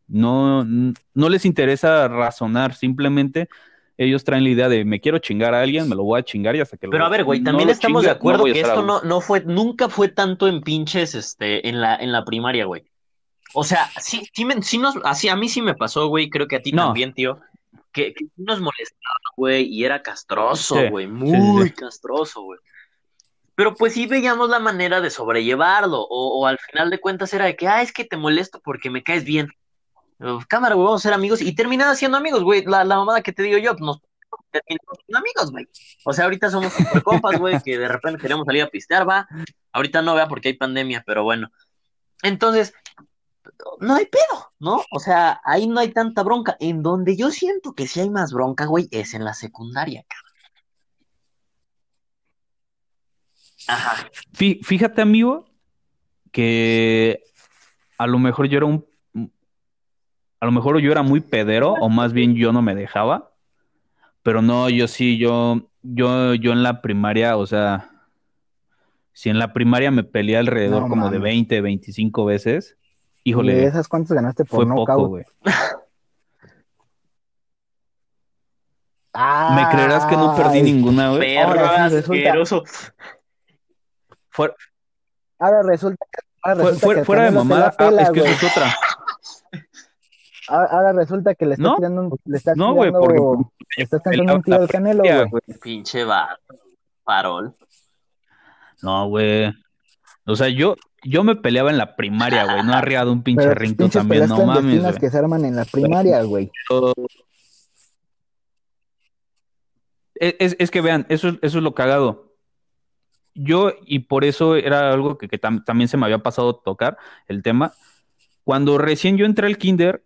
no, no les interesa razonar, simplemente ellos traen la idea de me quiero chingar a alguien, me lo voy a chingar y hasta que Pero lo- a ver, güey, también estamos de acuerdo no que esto no, no fue, nunca fue tanto en pinches, este, en la, en la primaria, güey. O sea, sí, sí, me- sí nos, así a mí sí me pasó, güey, creo que a ti No. también, tío, que, que sí nos molestaba, güey, y era castroso, Sí, güey, muy castroso, güey. Pero pues sí veíamos la manera de sobrellevarlo, o, o al final de cuentas era de que, ah, es que te molesto porque me caes bien. Cámara, güey, vamos a ser amigos, y terminaban siendo amigos, güey, la, la mamada que te digo yo, nos terminamos siendo amigos, güey. O sea, ahorita somos super compas, güey, que de repente queremos salir a pistear, va. Ahorita no, vea, porque hay pandemia, pero bueno. Entonces, no hay pedo, ¿no? O sea, ahí no hay tanta bronca. En donde yo siento que sí hay más bronca, güey, es en la secundaria, cabrón. Ajá. Fí- Fíjate, amigo, que a lo mejor yo era un, a lo mejor yo era muy pedero, o más bien yo no me dejaba, pero no, yo sí, yo, yo, yo en la primaria, o sea, si en la primaria me peleé alrededor No como de mames. 20, 25 veces, ¿De híjole, esas cuántas ganaste por fue poco, nocaut? güey. Ah, ¿Me creerás que no perdí Ay, ninguna, güey? Perro Ahora sí, resulta- asqueroso. Ahora resulta que, ahora fue- resulta fue- que el fuera de mamada, pela, ah, es que eso es otra. Ahora, resulta que le estás ¿No? tirando un, le estás No, güey, tirando, porque le estás cantando un tiro al Canelo, güey. güey. Pinche vato. Farol. No, güey. O sea, yo, yo me peleaba en la primaria, güey. No arriado un pinche Pero rinto también, no mames, güey. que se arman en la primaria, güey. Es, es- es que vean, eso, es- eso es lo cagado. Yo, y por eso era algo que, que tam- también se me había pasado tocar el tema. Cuando recién yo entré al kinder,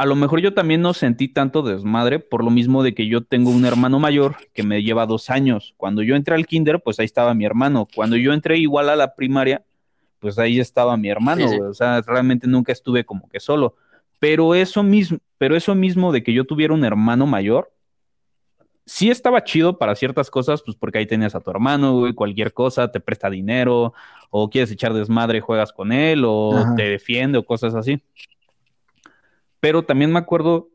a lo mejor yo también no sentí tanto desmadre, por lo mismo de que yo tengo un hermano mayor que me lleva dos años. Cuando yo entré al kinder, pues ahí estaba mi hermano. Cuando yo entré igual a la primaria, pues ahí estaba mi hermano, Sí, sí. güey. O sea, realmente nunca estuve como que solo. Pero eso mismo, pero eso mismo de que yo tuviera un hermano mayor, sí estaba chido para ciertas cosas, pues porque ahí tenías a tu hermano, güey, cualquier cosa, te presta dinero, o quieres echar desmadre, juegas con él, o Ajá. te defiende, o cosas así. Pero también me acuerdo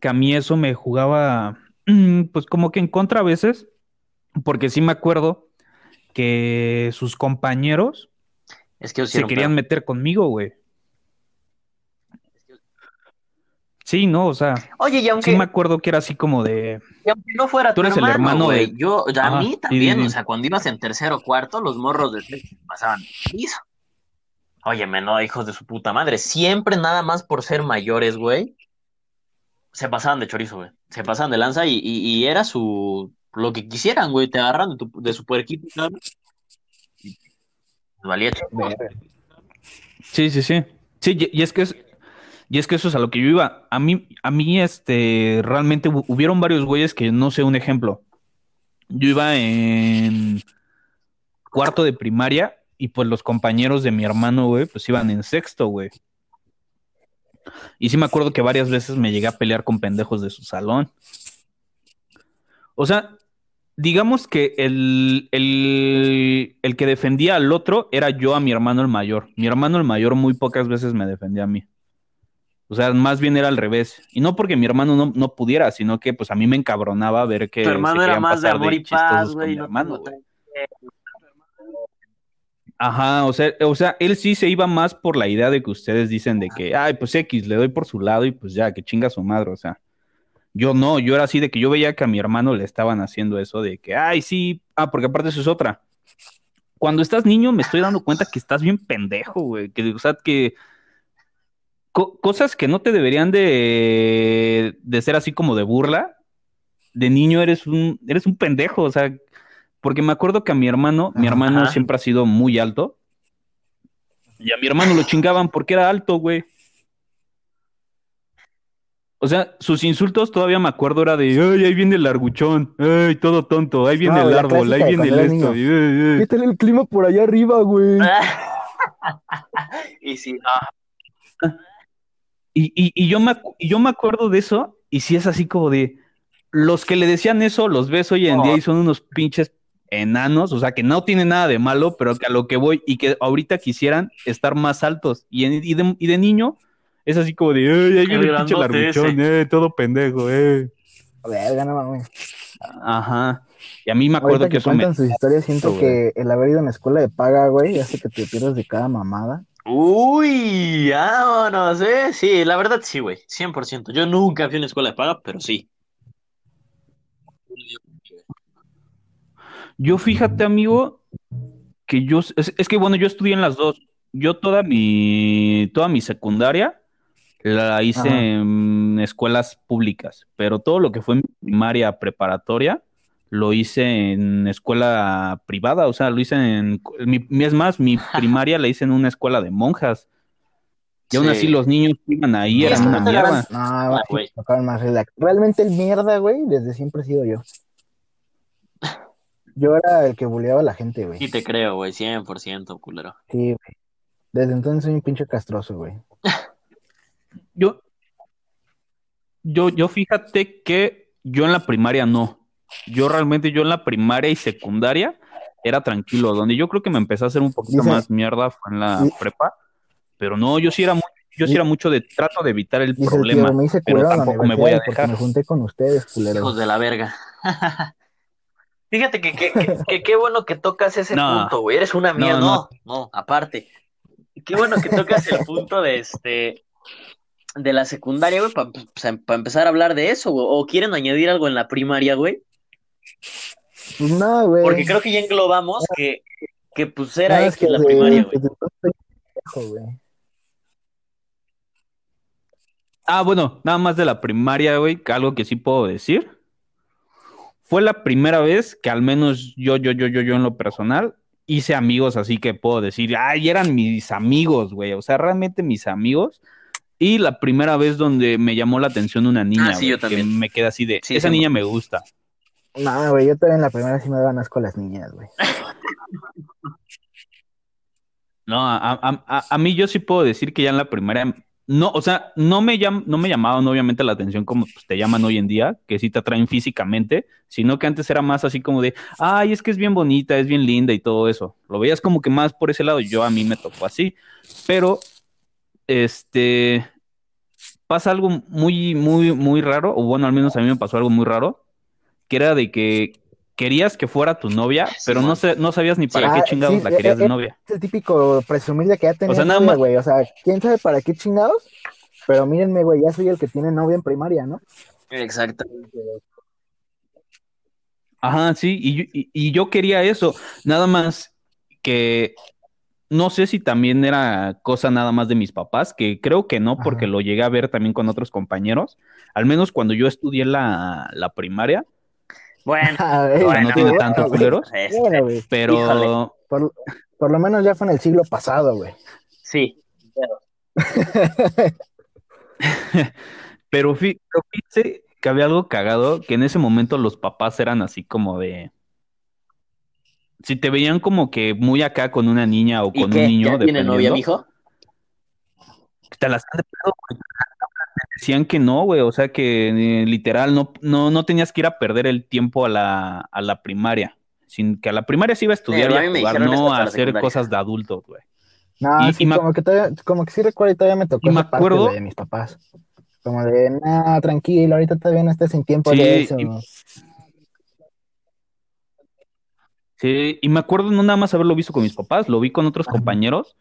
que a mí eso me jugaba, mm, pues como que en contra a veces, porque sí me acuerdo que sus compañeros Es que se querían pedo. meter conmigo, güey. Sí, no, o sea, Oye, y aunque, sí me acuerdo que era así como de, y aunque no fuera Tú tu eres el hermano, güey. de- Yo, a mí también, sí, sí. o sea, cuando ibas en tercero o cuarto, los morros de sexto pasaban piso. Óyeme, no, hijos de su puta madre. Siempre nada más por ser mayores, güey. Se pasaban de chorizo, güey. Se pasaban de lanza y, y, era su. Lo que quisieran, güey. Te agarran de, tu, de su puerquito, valía Sí, sí, sí. Sí, y, es que es, y es que eso es a lo que yo iba. A mí, a mí, este, realmente hu- hubieron varios güeyes que no sé un ejemplo. Yo iba en cuarto de primaria y pues los compañeros de mi hermano, güey, pues iban en sexto, güey. Y sí me acuerdo que varias veces me llegué a pelear con pendejos de su salón. O sea, digamos que el, el, el que defendía al otro era yo a mi hermano el mayor. Mi hermano el mayor muy pocas veces me defendía a mí. O sea, más bien era al revés. Y no porque mi hermano no, no pudiera, sino que pues a mí me encabronaba ver que Tu hermano se era más de amor y paz, güey. mi No, hermano, no güey. te- Ajá, o sea, o sea, él sí se iba más por la idea de que ustedes dicen de que, ay, pues X, le doy por su lado y pues ya, que chinga su madre, o sea. Yo no, yo era así de que yo veía que a mi hermano le estaban haciendo eso de que, ay, sí, ah, porque aparte eso es otra. Cuando estás niño me estoy dando cuenta que estás bien pendejo, güey, que, o sea, que co- cosas que no te deberían de, de ser así como de burla, de niño eres un, eres un pendejo, o sea, porque me acuerdo que a mi hermano, mi hermano Ajá. siempre ha sido muy alto, y a mi hermano lo chingaban porque era alto, güey. O sea, sus insultos todavía me acuerdo era de, ay, ahí viene el larguchón, ay, todo tonto, ahí viene No, el árbol, ahí viene el esto. ay, ay. ¿Qué tal el clima por allá arriba, güey? y sí, Y, y, y yo me, y yo me acuerdo de eso, y si es así como de, los que le decían eso, los ves hoy en día y son unos pinches enanos, o sea, que no tienen nada de malo, pero que a lo que voy, y que ahorita quisieran estar más altos. Y, en- y, de, y de niño, es así como de, ay, ahí viene el pinche larguchón, eh, todo pendejo, eh. Verga, no mames. Ajá. Y a mí me acuerdo Ahorita que, que eso me... sus historias, siento que el haber ido en escuela de paga, güey, hace que te pierdas de cada mamada. Uy, vámonos, ¿eh? Sí, la verdad sí, güey, 100%. Yo nunca fui a una escuela de paga, pero sí. Yo fíjate, amigo, que yo, es, es que bueno, yo estudié en las dos. Yo toda mi, toda mi secundaria la hice Ajá. en escuelas públicas, pero todo lo que fue mi primaria preparatoria lo hice en escuela privada, o sea, lo hice en, mi, mi- es más, mi primaria la hice en una escuela de monjas. Y aún Sí. así los niños que iban ahí eran una mierda. No, Ah, güey. más relax. Realmente el mierda, güey, desde siempre he sido yo. Yo era el que buleaba a la gente, güey. Sí te creo, güey, 100%, culero. Sí, güey. Desde entonces soy un pinche castroso, güey. Yo, yo, yo fíjate que yo en la primaria no. Yo realmente, yo en la primaria y secundaria era tranquilo. Donde yo creo que me empecé a hacer un poquito más mierda fue en la prepa. Pero no, yo sí era muy, yo sí era mucho de trato de evitar el problema. tío, me hice pero tampoco me voy a dejar. me junté con ustedes, Hijos culeros. de la verga. Fíjate que que- que- que qué bueno que tocas ese No. punto, güey. Eres una mía, No, no, no. no, aparte. Qué bueno que tocas el punto de este de la secundaria, güey, para empezar a hablar de eso, güey. O quieren añadir algo en la primaria, güey. Pues no, güey. Porque creo que ya englobamos que, que pues era Nada, X la primaria, güey. Ah, bueno, nada más de la primaria, güey, que algo que sí puedo decir. Fue la primera vez que al menos yo, yo, yo, yo, yo en lo personal hice amigos, así que puedo decir, ay, eran mis amigos, güey, o sea, realmente mis amigos. Y la primera vez donde me llamó la atención una niña, Ah, sí, yo también. que me queda así de, Sí, esa sí, niña me gusta. No, güey, yo todavía en la primera sí me daban asco las niñas, güey. No, a, a- a- a mí yo sí puedo decir que ya en la primaria, no, o sea, no me, llam- no me llamaban obviamente la atención como pues, te llaman hoy en día, que sí te atraen físicamente, sino que antes era más así como de, ay, es que es bien bonita, es bien linda y todo eso. Lo veías como que más por ese lado, yo a mí me tocó así, pero, este, pasa algo muy, muy, muy raro, o bueno, al menos a mí me pasó algo muy raro, que era de que querías que fuera tu novia, Sí, pero no, sé, no sabías ni para Sí. qué Ah, chingados sí, la querías de eh, novia. Es el típico presumir de que ya tenía O sea, nada novia, más- güey. O sea, quién sabe para qué chingados. Pero mírenme, güey, ya soy el que tiene novia en primaria, ¿no? Exacto. Ajá, sí, y, yo- y- y yo quería eso, nada más que no sé si también era cosa nada más de mis papás, que creo que no, porque Ajá. lo llegué a ver también con otros compañeros, al menos cuando yo estudié la, la primaria, Bueno, A ver, ahora no tiene bueno, tanto güey. culeros, este, Bueno, pero Híjole. por, por lo menos ya fue en el siglo pasado, güey. sí. pero pero fíjate que había algo cagado, que en ese momento los papás eran así como de... Si te veían como que muy acá con una niña o ¿Y con qué? un niño, ¿Ya tiene novia, dependiendo, mijo? te las han de pedo, güey. Decían que no, güey, o sea que eh, literal no, no, no tenías que ir a perder el tiempo a la, a la primaria, sin que a la primaria se iba a estudiar Eh, y a me jugar, no a hacer secundaria. cosas de adultos, güey. No, Y- sí, y me ac- como que todavía, como que sí recuerdo y todavía me tocó me esa parte, acuerdo- de mis papás. Como de, no, tranquilo, ahorita todavía no estás en tiempo Sí, de eso. y- Sí, y me acuerdo no nada más haberlo visto con mis papás, lo vi con otros Ajá. compañeros.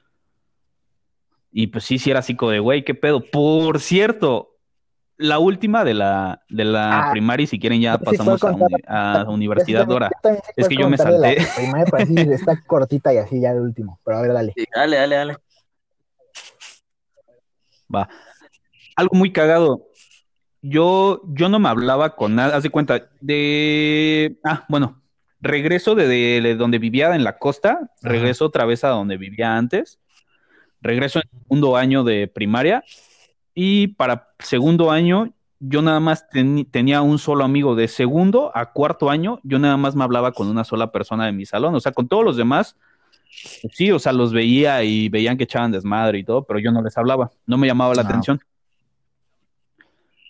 Y pues sí, sí era así como de, güey, qué pedo. Por cierto, la última de la, de la Ah, primaria, y si quieren ya sí pasamos a, uni- a universidad sí, sí Es que yo me de la salté. primaria, pero así está cortita y así ya de último. Pero a ver, dale. Sí, dale, dale, dale. Va. Algo muy cagado. Yo, yo no me hablaba con nada. Haz de cuenta, de. Ah, bueno. Regreso de, de donde vivía en la costa. Regreso otra vez a donde vivía antes. Regreso en segundo año de primaria. Y para segundo año, yo nada más tenía un solo amigo. De segundo a cuarto año, yo nada más me hablaba con una sola persona de mi salón. O sea, con todos los demás, sí, o sea, los veía y veían que echaban desmadre y todo, pero yo no les hablaba. No me llamaba la Ah. atención.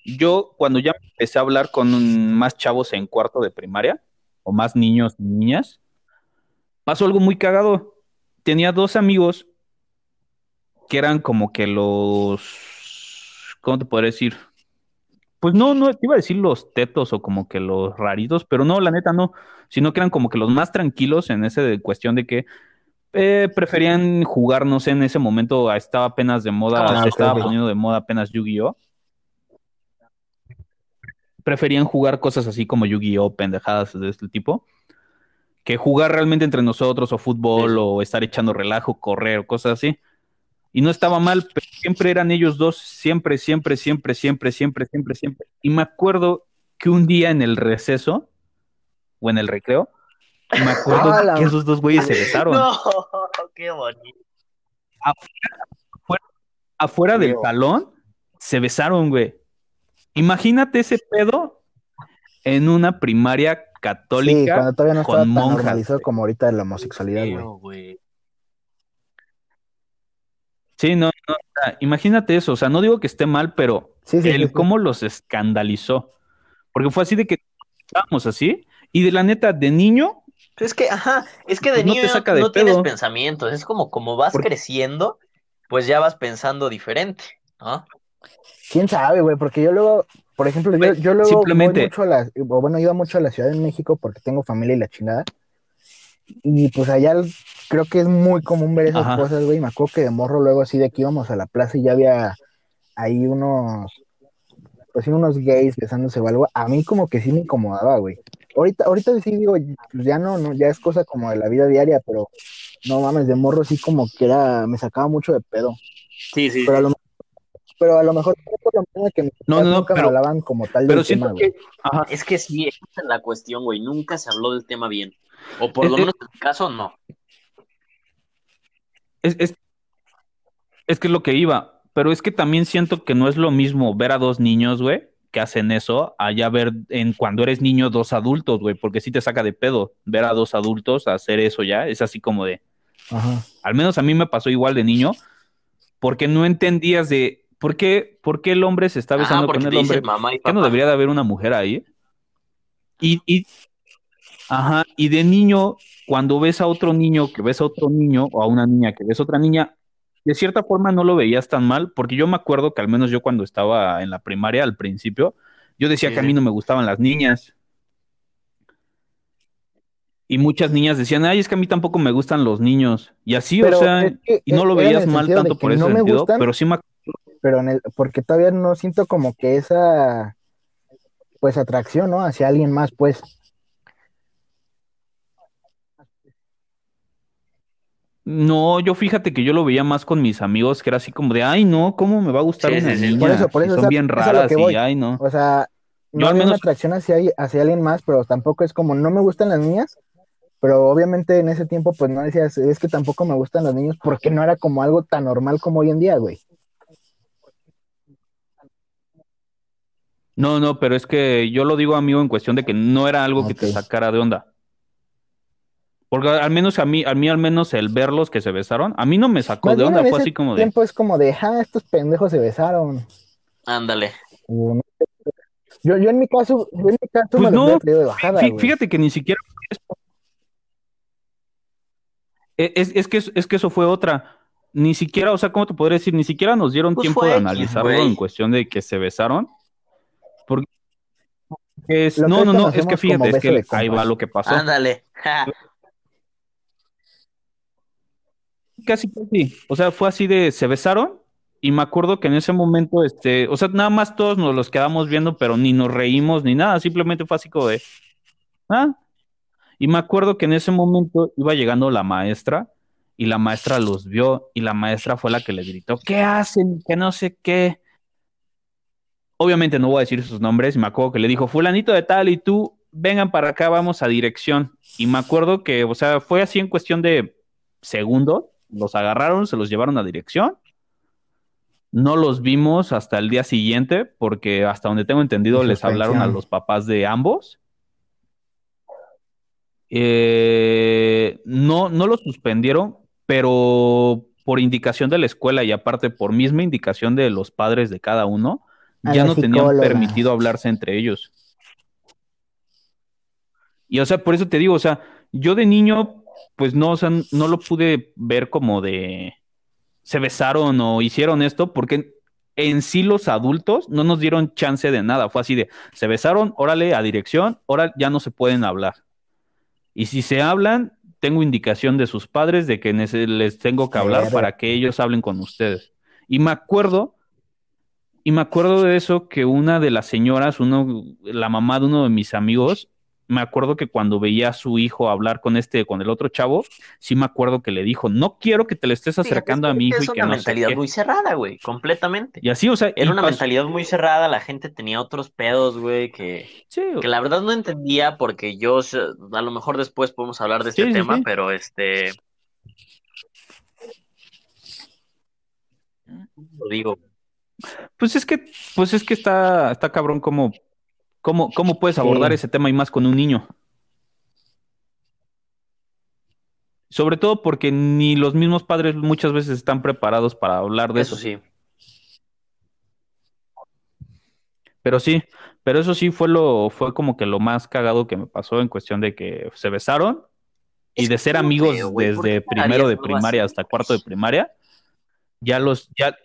Yo, cuando ya empecé a hablar con más chavos en cuarto de primaria, o más niños y niñas, pasó algo muy cagado. Tenía dos amigos que eran como que los, ¿cómo te podría decir? Pues no, no, te iba a decir los tetos o como que los raritos, pero no, la neta no, sino que eran como que los más tranquilos en ese de cuestión de que eh, preferían jugar, no sé, en ese momento estaba apenas de moda, Ah, se ok, estaba poniendo de moda apenas Yu-Gi-Oh! Preferían jugar cosas así como Yu-Gi-Oh! pendejadas de este tipo, que jugar realmente entre nosotros o fútbol Sí. o estar echando relajo, correr o cosas así. Y no estaba mal, pero siempre eran ellos dos, siempre, siempre, siempre, siempre, siempre, siempre, siempre. Y me acuerdo que un día en el receso, o en el recreo, me acuerdo ¡Hala! que esos dos güeyes se besaron. No, qué bonito. Afuera del salón, se besaron, güey. Imagínate ese pedo en una primaria católica Sí, cuando todavía no estaba con tan monjas. normalizado como ahorita la homosexualidad, güey. Sí, no, no, o sea, imagínate eso, o sea, no digo que esté mal, pero Sí, sí, el sí, sí. cómo los escandalizó. Porque fue así de que estábamos así, y de la neta, de niño, Es que, ajá, es que de Pues no niño te no, saca de no tienes pensamientos, es como como vas Porque- creciendo, pues ya vas pensando diferente, ¿no? ¿Quién sabe, güey? Porque yo luego, por ejemplo, yo, Güey, yo luego simplemente- voy mucho a la, o bueno, iba mucho a la Ciudad de México porque tengo familia y la chingada. Y pues allá creo que es muy común ver esas Ajá. cosas, güey. Me acuerdo que de morro luego así de que íbamos a la plaza y ya había ahí unos, pues sí, unos gays besándose o algo. A mí como que sí me incomodaba, güey. Ahorita, ahorita sí digo, pues ya no, no, ya es cosa como de la vida diaria, pero no mames, de morro sí como que era, me sacaba mucho de pedo. Sí, sí. Pero a lo, pero a lo mejor por lo que No, no, nunca pero- me hablaban como tal pero del tema, que, ajá, Es que sí, esa es la cuestión, güey. Nunca se habló del tema bien. O por Es- lo es- menos en mi caso, no. es, es, es que es lo que iba, pero es que también siento que no es lo mismo ver a dos niños, güey, que hacen eso, allá ver en cuando eres niño dos adultos, güey, porque sí te saca de pedo ver a dos adultos hacer eso ya, es así como de, Ajá. al menos a mí me pasó igual de niño, porque no entendías de por qué, por qué el hombre se está besando con el hombre, mamá y ¿qué no debería de haber una mujer ahí? Y, y, ajá, y de niño, cuando ves a otro niño que ves a otro niño, o a una niña que ves a otra niña, de cierta forma no lo veías tan mal, porque yo me acuerdo que al menos yo cuando estaba en la primaria al principio, yo decía Sí, que a mí no me gustaban las niñas. Y muchas niñas decían, ay, es que a mí tampoco me gustan los niños. Y así, Pero o sea, es que y no lo veías mal tanto por ese me sentido, gustan, pero sí me pero en el, porque todavía no siento como que esa pues atracción, ¿no? Hacia alguien más, pues. No, yo fíjate que yo lo veía más con mis amigos, que era así como de, ay, no, ¿cómo me va a gustar Sí, una sí, niña? Por eso, por eso, son o sea, bien raras y ay, no. O sea, no Yo al hay una menos- atracción hacia, hacia alguien más, pero tampoco es como, no me gustan las niñas, pero obviamente en ese tiempo pues no decías, es que tampoco me gustan los niños, porque no era como algo tan normal como hoy en día, güey. No, no, pero es que yo lo digo, amigo, en cuestión de que no era algo que te sacara de onda. Porque al menos a mí, a mí al menos el verlos que se besaron, a mí no me sacó Más de onda, fue así como de, tiempo es como de, ah, estos pendejos se besaron. Ándale. Yo, yo en mi caso, yo en mi caso Pues me no, de bajada. Fíjate que ni siquiera. E, Es, es que, es que eso fue otra. Ni siquiera, o sea, ¿cómo te podría decir? Ni siquiera nos dieron Pues tiempo de X, analizarlo en cuestión de que se besaron. Porque es, no, no, no, es que fíjate, es que ahí va lo que pasó. Ándale. Ja. Casi, casi. O sea, fue así de, se besaron y me acuerdo que en ese momento, este, o sea, nada más todos nos los quedamos viendo, pero ni nos reímos ni nada, simplemente fue así como de, ah. Y me acuerdo que en ese momento iba llegando la maestra y la maestra los vio y la maestra fue la que les gritó, ¿qué hacen? Que no sé qué. Obviamente no voy a decir sus nombres y me acuerdo que le dijo, fulanito de tal y tú, vengan para acá, vamos a dirección. Y me acuerdo que, o sea, fue así en cuestión de segundos, los agarraron, se los llevaron a dirección. No los vimos hasta el día siguiente porque hasta donde tengo entendido les hablaron a los papás de ambos. Eh, no, no los suspendieron, pero por indicación de la escuela y aparte por misma indicación de los padres de cada uno, A ya no tenían permitido hablarse entre ellos. Y o sea, por eso te digo, o sea, yo de niño, pues no, o sea, no lo pude ver como de se besaron o hicieron esto, porque en sí los adultos no nos dieron chance de nada. Fue así de se besaron, órale, a dirección, ahora ya no se pueden hablar. Y si se hablan, tengo indicación de sus padres de que les tengo que hablar para que ellos hablen con ustedes. Y me acuerdo, y me acuerdo de eso que una de las señoras, uno, la mamá de uno de mis amigos, me acuerdo que cuando veía a su hijo hablar con este, con el otro chavo, sí me acuerdo que le dijo, no quiero que te le estés acercando a mi hijo es y que una no mentalidad muy cerrada, güey, completamente. Y así, o sea, Era una mentalidad muy cerrada, la gente tenía otros pedos, güey, que, Sí, que la verdad no entendía porque yo, a lo mejor después podemos hablar de este Sí, tema, pero este, lo digo, Pues es que, pues es que está, está cabrón cómo, ¿Cómo, cómo puedes abordar ese tema y más con un niño? Sobre todo porque ni los mismos padres muchas veces están preparados para hablar de eso. Eso sí. Pero sí, pero eso sí fue lo, fue como que lo más cagado que me pasó en cuestión de que se besaron y de ser amigos desde primero de primaria hasta cuarto de primaria, ya los, ya,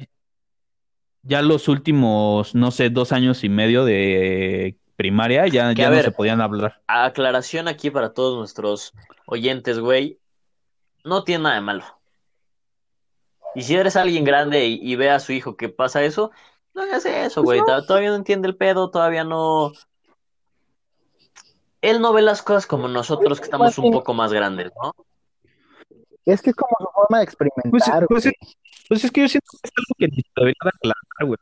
ya los últimos, no sé, dos años y medio de primaria ya, ya no ver, se podían hablar. Aclaración aquí para todos nuestros oyentes, güey. No tiene nada de malo. Y si eres alguien grande y, y ve a su hijo que pasa eso, no hagas eso, güey. To- Todavía no entiende el pedo, todavía no. Él no ve las cosas como nosotros que estamos un poco más grandes, ¿no? Es que es como su forma de Pues, experimentar, pues, güey. Pues es que yo siento que es algo que ni se debería de aclarar, güey.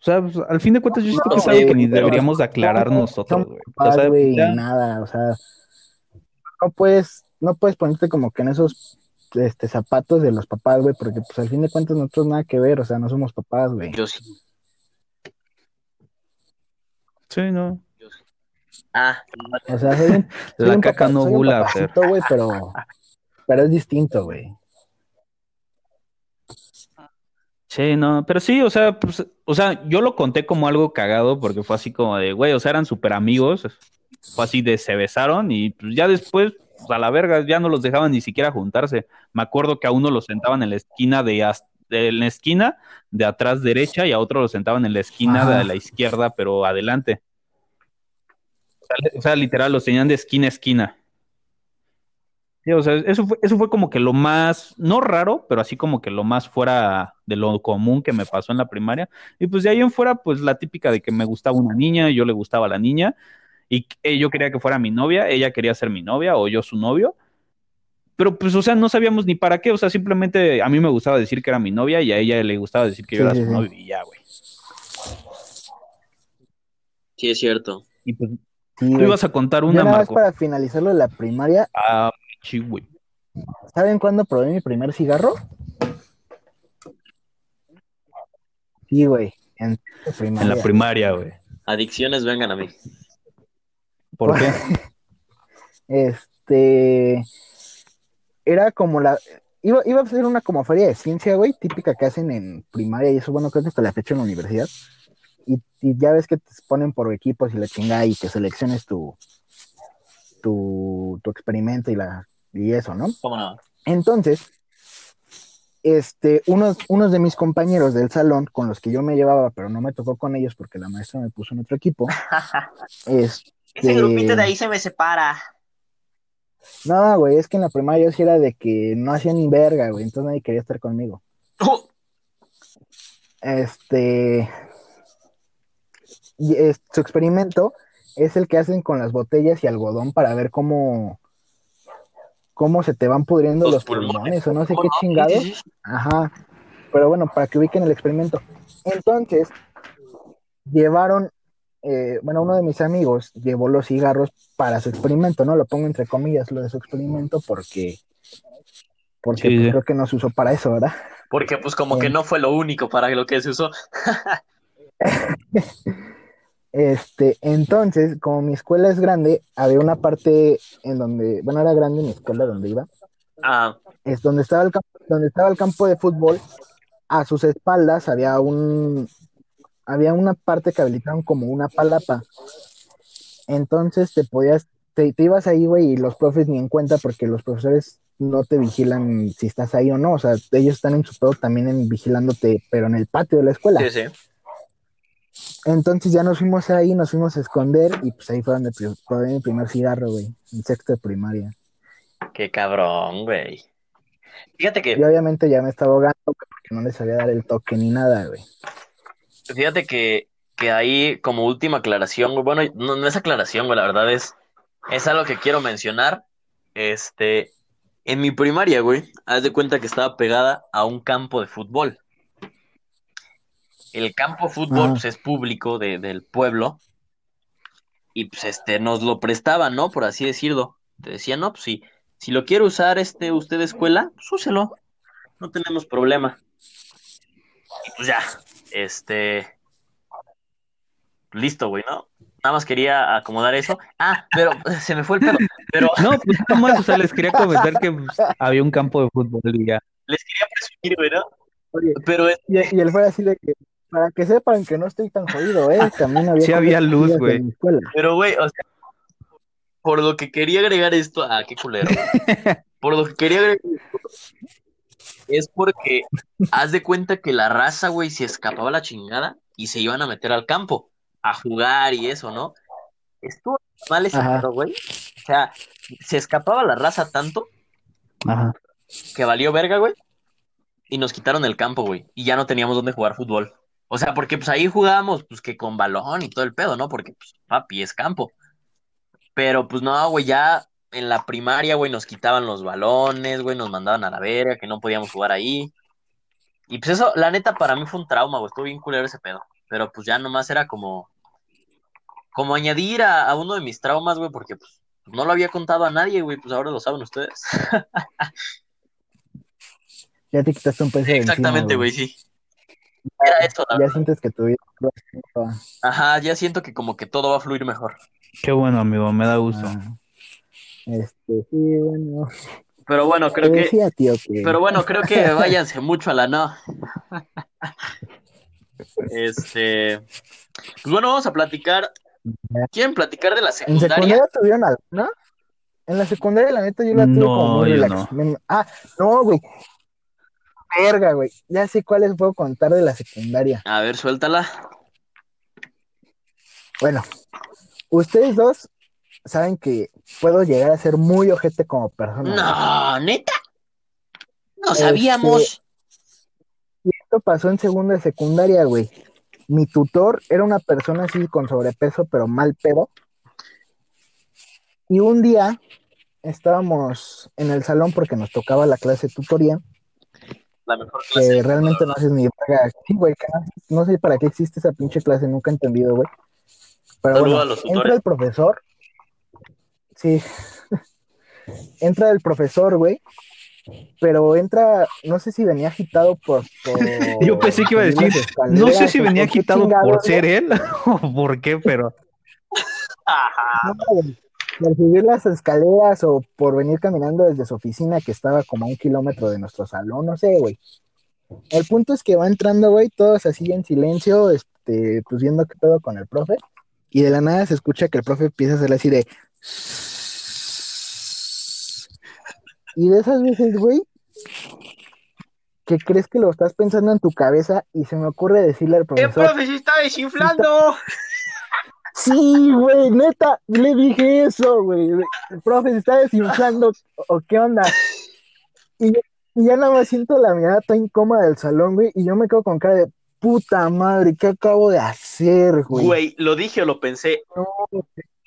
O sea, pues, al fin de cuentas yo siento que es algo que ni deberíamos de aclarar no, nosotros, no, güey. O sea, güey, ya- nada, o sea, no puedes, no puedes ponerte como que en esos este, zapatos de los papás, güey, porque pues al fin de cuentas nosotros nada que ver, o sea, no somos papás, güey. Yo sí. sí, no. yo sí. Ah, O sea, soy un, soy La un caca papá- no soy bula, papacito, güey, pero, pero es distinto, güey. Sí, no, pero sí, o sea, pues, o sea, yo lo conté como algo cagado porque fue así como de, güey, o sea, eran súper amigos, fue así de se besaron y pues, ya después, pues, a la verga, ya no los dejaban ni siquiera juntarse. Me acuerdo que a uno lo sentaban en la esquina de, la esquina de atrás derecha y a otro lo sentaban en la esquina Ajá. de la izquierda, pero adelante. O sea, le- o sea, literal, los tenían de esquina a esquina. Sí, o sea, eso fue, eso fue como que lo más, no raro, pero así como que lo más fuera de lo común que me pasó en la primaria. Y pues de ahí en fuera, pues la típica de que me gustaba una niña, yo le gustaba a la niña, y que- yo quería que fuera mi novia, ella quería ser mi novia o yo su novio. Pero pues, o sea, no sabíamos ni para qué, o sea, simplemente a mí me gustaba decir que era mi novia y a ella le gustaba decir que yo Sí, era su sí. novio y ya, güey. sí es cierto. Y pues Sí, tú ibas a contar una, Marco. para finalizar lo de la primaria, Ah, sí, güey. ¿saben cuándo probé mi primer cigarro? Sí, güey, en primaria. En la primaria, güey. Adicciones vengan a mí. ¿Por qué? Este era como la iba, iba a ser una como feria de ciencia, güey, típica que hacen en primaria y eso, bueno, creo que hasta la fecha en la universidad. Y, y ya ves que te ponen por equipos y la chingada y que selecciones tu tu, tu experimento y la y eso, ¿no? ¿Cómo no? Entonces, este, unos, unos de mis compañeros del salón con los que yo me llevaba, pero no me tocó con ellos porque la maestra me puso en otro equipo. este, Ese grupito de ahí se me separa. No, güey, es que en la primaria yo sí era de que no hacía ni verga, güey, entonces nadie quería estar conmigo. Oh, Este, y es- su experimento es el que hacen con las botellas y algodón para ver cómo, cómo se te van pudriendo los, Los pulmones. pulmones o no sé ¿cómo qué chingados. Ajá, pero bueno, para que ubiquen el experimento. Entonces, llevaron, eh, bueno, uno de mis amigos llevó los cigarros para su experimento, ¿no? Lo pongo entre comillas, lo de su experimento, porque, porque Sí, pues, sí. creo que no se usó para eso, ¿verdad? Porque pues como que Bien. no fue lo único para lo que se usó. Este, entonces, como mi escuela es grande, había una parte en donde, bueno, era grande mi escuela donde iba, Ah, es donde estaba el campo, donde estaba el campo de fútbol, a sus espaldas había un, había una parte que habilitaron como una palapa. Entonces te podías, te, te ibas ahí, güey, y los profes ni en cuenta porque los profesores no te vigilan si estás ahí o no. O sea, ellos están en su pedo también en vigilándote, pero en el patio de la escuela. sí, sí. Entonces ya nos fuimos ahí, nos fuimos a esconder y pues ahí fue donde probé mi primer cigarro, güey, en sexto de primaria. Qué cabrón, güey. Fíjate que, Y obviamente ya me estaba ahogando porque no les sabía dar el toque ni nada, güey. fíjate que, que ahí como última aclaración, güey, bueno, no, no es aclaración, güey, la verdad es, es algo que quiero mencionar. Este, en mi primaria, güey, haz de cuenta que estaba pegada a un campo de fútbol. El campo de fútbol, pues, es público de- del pueblo. Y pues este, nos lo prestaban, ¿no? Por así decirlo. Te decían, no, pues si, si lo quiere usar este usted de escuela, pues úselo. No tenemos problema. Y pues ya, este. Listo, güey, ¿no? Nada más quería acomodar eso. Ah, pero se me fue el pedo. Pero No, pues nada más, o sea, les quería comentar que pues, había un campo de fútbol y ya. les quería presumir, güey, ¿no? Oye, Pero es- y, y él fue así de que, para que sepan que no estoy tan jodido, ¿eh? También había Sí había luz, güey. Pero, güey, o sea, por lo que quería agregar esto, ah, qué culero. Por lo que quería agregar esto, es porque haz de cuenta que la raza, güey, se escapaba la chingada y se iban a meter al campo a jugar y eso, ¿no? Estuvo mal ese güey. O sea, se escapaba la raza tanto Ajá. que valió verga, güey. Y nos quitaron el campo, güey. Y ya no teníamos dónde jugar fútbol. O sea, porque pues ahí jugábamos, pues que con balón y todo el pedo, ¿no? Porque, pues, papi, es campo. Pero pues no, güey, ya en la primaria, güey, nos quitaban los balones, güey, nos mandaban a la verga, que no podíamos jugar ahí. Y pues eso, la neta, para mí fue un trauma, güey. Estuvo bien culero ese pedo. Pero pues ya nomás era como. Como añadir a, a uno de mis traumas, güey, porque pues no lo había contado a nadie, güey, pues ahora lo saben ustedes. Ya te quitaste un peso Exactamente, güey, sí. Era eso, la Ya sientes que tu vida Ajá, ya siento que como que todo va a fluir mejor. Qué bueno, amigo, me da gusto. Ah, Este, sí, bueno. Pero bueno, creo que, decía, tío, que pero bueno, creo que váyanse mucho a la no. Este, pues bueno, vamos a platicar. ¿Quieren platicar de la en secundaria? secundaria tuvieron alguna. En la secundaria, la neta, yo la tuve No, como muy relax. no. Ah, no, güey. Verga, güey. Ya sé cuáles puedo contar de la secundaria. A ver, suéltala. Bueno, ustedes dos saben que puedo llegar a ser muy ojete como persona. No, neta. No Este, sabíamos. Y esto pasó en segunda de secundaria, güey. Mi tutor era una persona así con sobrepeso, pero mal pedo. Y un día estábamos en el salón porque nos tocaba la clase de tutoría, La mejor clase. que realmente no haces ni verga. Sí, güey, no, sé para qué existe esa pinche clase, nunca he entendido, güey. Pero Saludo bueno, a los entra el profesor. Sí. entra el profesor, güey. Pero entra, no sé si venía agitado por. por Yo pensé que iba a decir, no sé si venía chingados, por ser él o por qué, pero Ajá. No, güey, por subir las escaleras o por venir caminando desde su oficina que estaba como a un kilómetro de nuestro salón, no sé, güey. El punto es que va entrando, güey, todos así en silencio, este, pues viendo qué pedo con el profe, y de la nada se escucha que el profe empieza a hacer así de... Y de esas veces, güey, que crees que lo estás pensando en tu cabeza y se me ocurre decirle al ¿Qué profesor, profe se está desinflando? Sí, güey, neta, le dije eso, güey. El profe se está desinflando, ¿o qué onda? Y, y ya nada más siento la mirada tan incómoda del salón, güey, y yo me quedo con cara de puta madre, ¿qué acabo de hacer, güey? Güey, lo dije o lo pensé.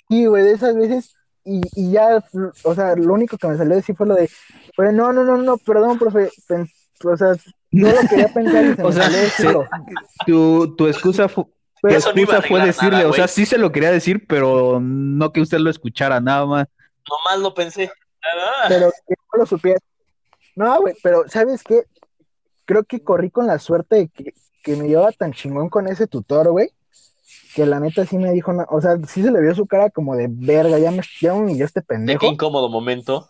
Sí, güey, de esas veces, y, y ya, o sea, lo único que me salió de decir fue lo de, güey, no, no, no, no, perdón, profe, pen- o sea, no lo quería pensar y se me O sea, salió decirlo. tu, tu excusa, fu- tu Pero- Eso no iba a excusa fue decirle, nada, o sea, sí se lo quería decir, pero no que usted lo escuchara nada más. Nomás lo pensé. Ah, pero que no lo supiera. No, güey, pero ¿sabes qué? Creo que corrí con la suerte de que, que me llevaba tan chingón con ese tutor, güey, que la neta sí me dijo, o sea, sí se le vio su cara como de verga, ya me, ya me humilló este De pendejo, qué incómodo momento.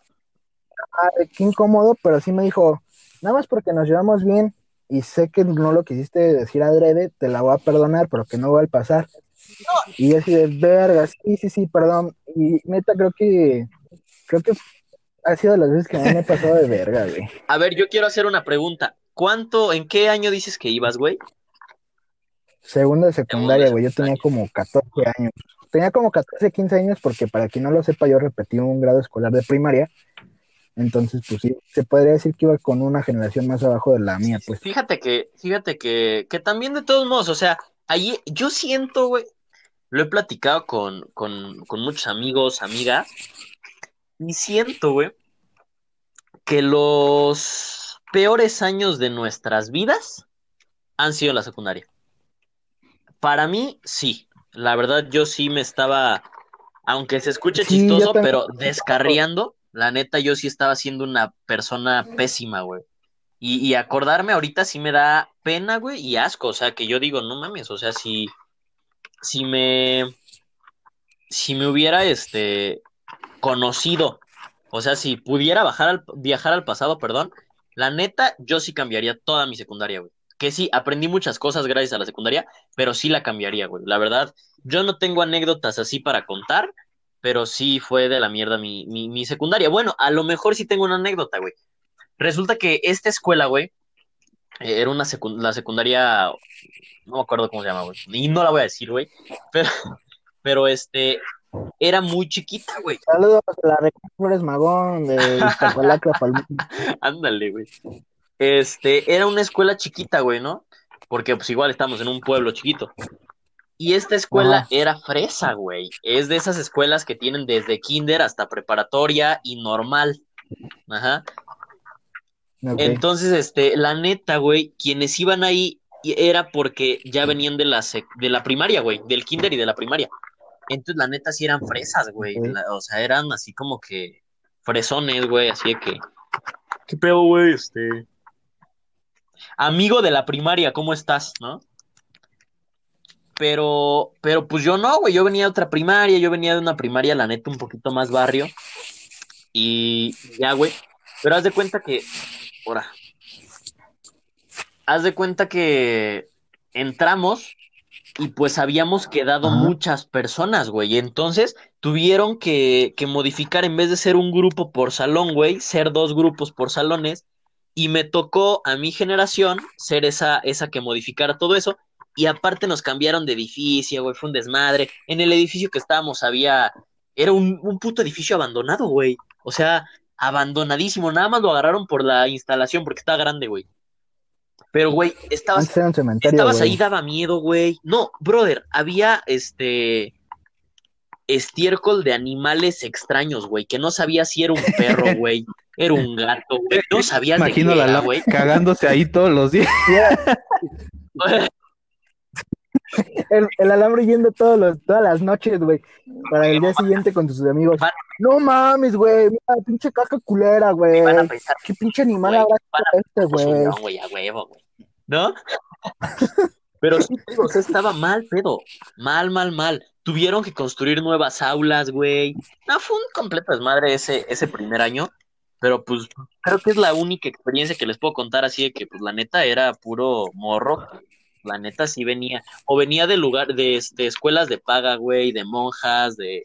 Ah, de qué incómodo, pero sí me dijo, nada más porque nos llevamos bien y sé que no lo quisiste decir adrede, te la voy a perdonar, pero que no va a pasar. Y así de verga, sí, sí, sí, perdón. Y neta, creo que, creo que ha sido de las veces que me he pasado de verga, güey. A ver, yo quiero hacer una pregunta. ¿Cuánto, en qué año dices que ibas, güey? Segunda de secundaria, güey, yo tenía como 14 años. Tenía como 14, 15 años porque para quien no lo sepa, yo repetí un grado escolar de primaria. Entonces, pues sí, se podría decir que iba con una generación más abajo de la mía, pues. Fíjate que, fíjate que, que también de todos modos, o sea, ahí yo siento, güey, lo he platicado con, con, con muchos amigos, amigas, y siento, güey, que los peores años de nuestras vidas han sido la secundaria. Para mí, sí. La verdad, yo sí me estaba, aunque se escuche Sí, chistoso, pero descarriando, la neta, yo sí estaba siendo una persona pésima, güey. Y, acordarme ahorita sí me da pena, güey, y asco. O sea, que yo digo, no mames, o sea, si, si me, si me hubiera, este, conocido. O sea, si pudiera bajar al, viajar al pasado, perdón, la neta, yo sí cambiaría toda mi secundaria, güey. Que sí, aprendí muchas cosas gracias a la secundaria, pero sí la cambiaría, güey. La verdad, yo no tengo anécdotas así para contar, pero sí fue de la mierda mi, mi, mi secundaria. Bueno, a lo mejor sí tengo una anécdota, güey. Resulta que esta escuela, güey, eh, era una la secundaria, no me acuerdo cómo se llama, güey. Y no la voy a decir, güey. Pero, pero este, era muy chiquita, güey. Saludos a la Flores Magón de Iztapalacra, Ándale, güey. Este, era una escuela chiquita, güey, ¿no? Porque pues igual estamos en un pueblo chiquito. Y esta escuela era fresa, güey. Es de esas escuelas que tienen desde kinder hasta preparatoria y normal. Ajá. Entonces, este, la neta, güey, quienes iban ahí era porque ya venían de la, de la primaria, güey, del kinder y de la primaria. Entonces, la neta, sí eran fresas, güey. o sea, eran así como que fresones, güey, así de que. ¿Qué pedo, güey? Este. Amigo de la primaria, ¿cómo estás, no? Pero, pero pues yo no, güey. Yo venía de otra primaria, yo venía de una primaria, la neta, un poquito más barrio. Y ya, güey. Pero haz de cuenta que. Ahora. Haz de cuenta que entramos y pues habíamos quedado muchas personas, güey. Entonces tuvieron que, que, modificar, en vez de ser un grupo por salón, güey, ser dos grupos por salones. Y me tocó a mi generación ser esa, esa que modificara todo eso. Y aparte nos cambiaron de edificio, güey, fue un desmadre. En el edificio que estábamos había, era un, un puto edificio abandonado, güey. O sea, abandonadísimo. Nada más lo agarraron por la instalación, porque estaba grande, güey. Pero, güey, estabas, estabas ahí, daba miedo, güey. No, brother, había este estiércol de animales extraños, güey, que no sabía si era un perro, güey, era un gato, güey, no sabía Imagino la güey. cagándose ahí todos los días. el, alambre yendo todos los, todas las noches, güey, para el día siguiente con tus amigos. No mames, güey, mira, pinche caca culera, güey. Qué pinche animal habrá este, güey. No, güey, a huevo, güey. ¿No? Pero sí, o sea, estaba mal, pedo. Mal, mal, mal. Tuvieron que construir nuevas aulas, güey. No, fue un completo desmadre ese, ese primer año. Pero pues creo que es la única experiencia que les puedo contar así de que pues la neta era puro morro la neta sí venía, o venía de lugar, de este, escuelas de paga, güey, de monjas, de,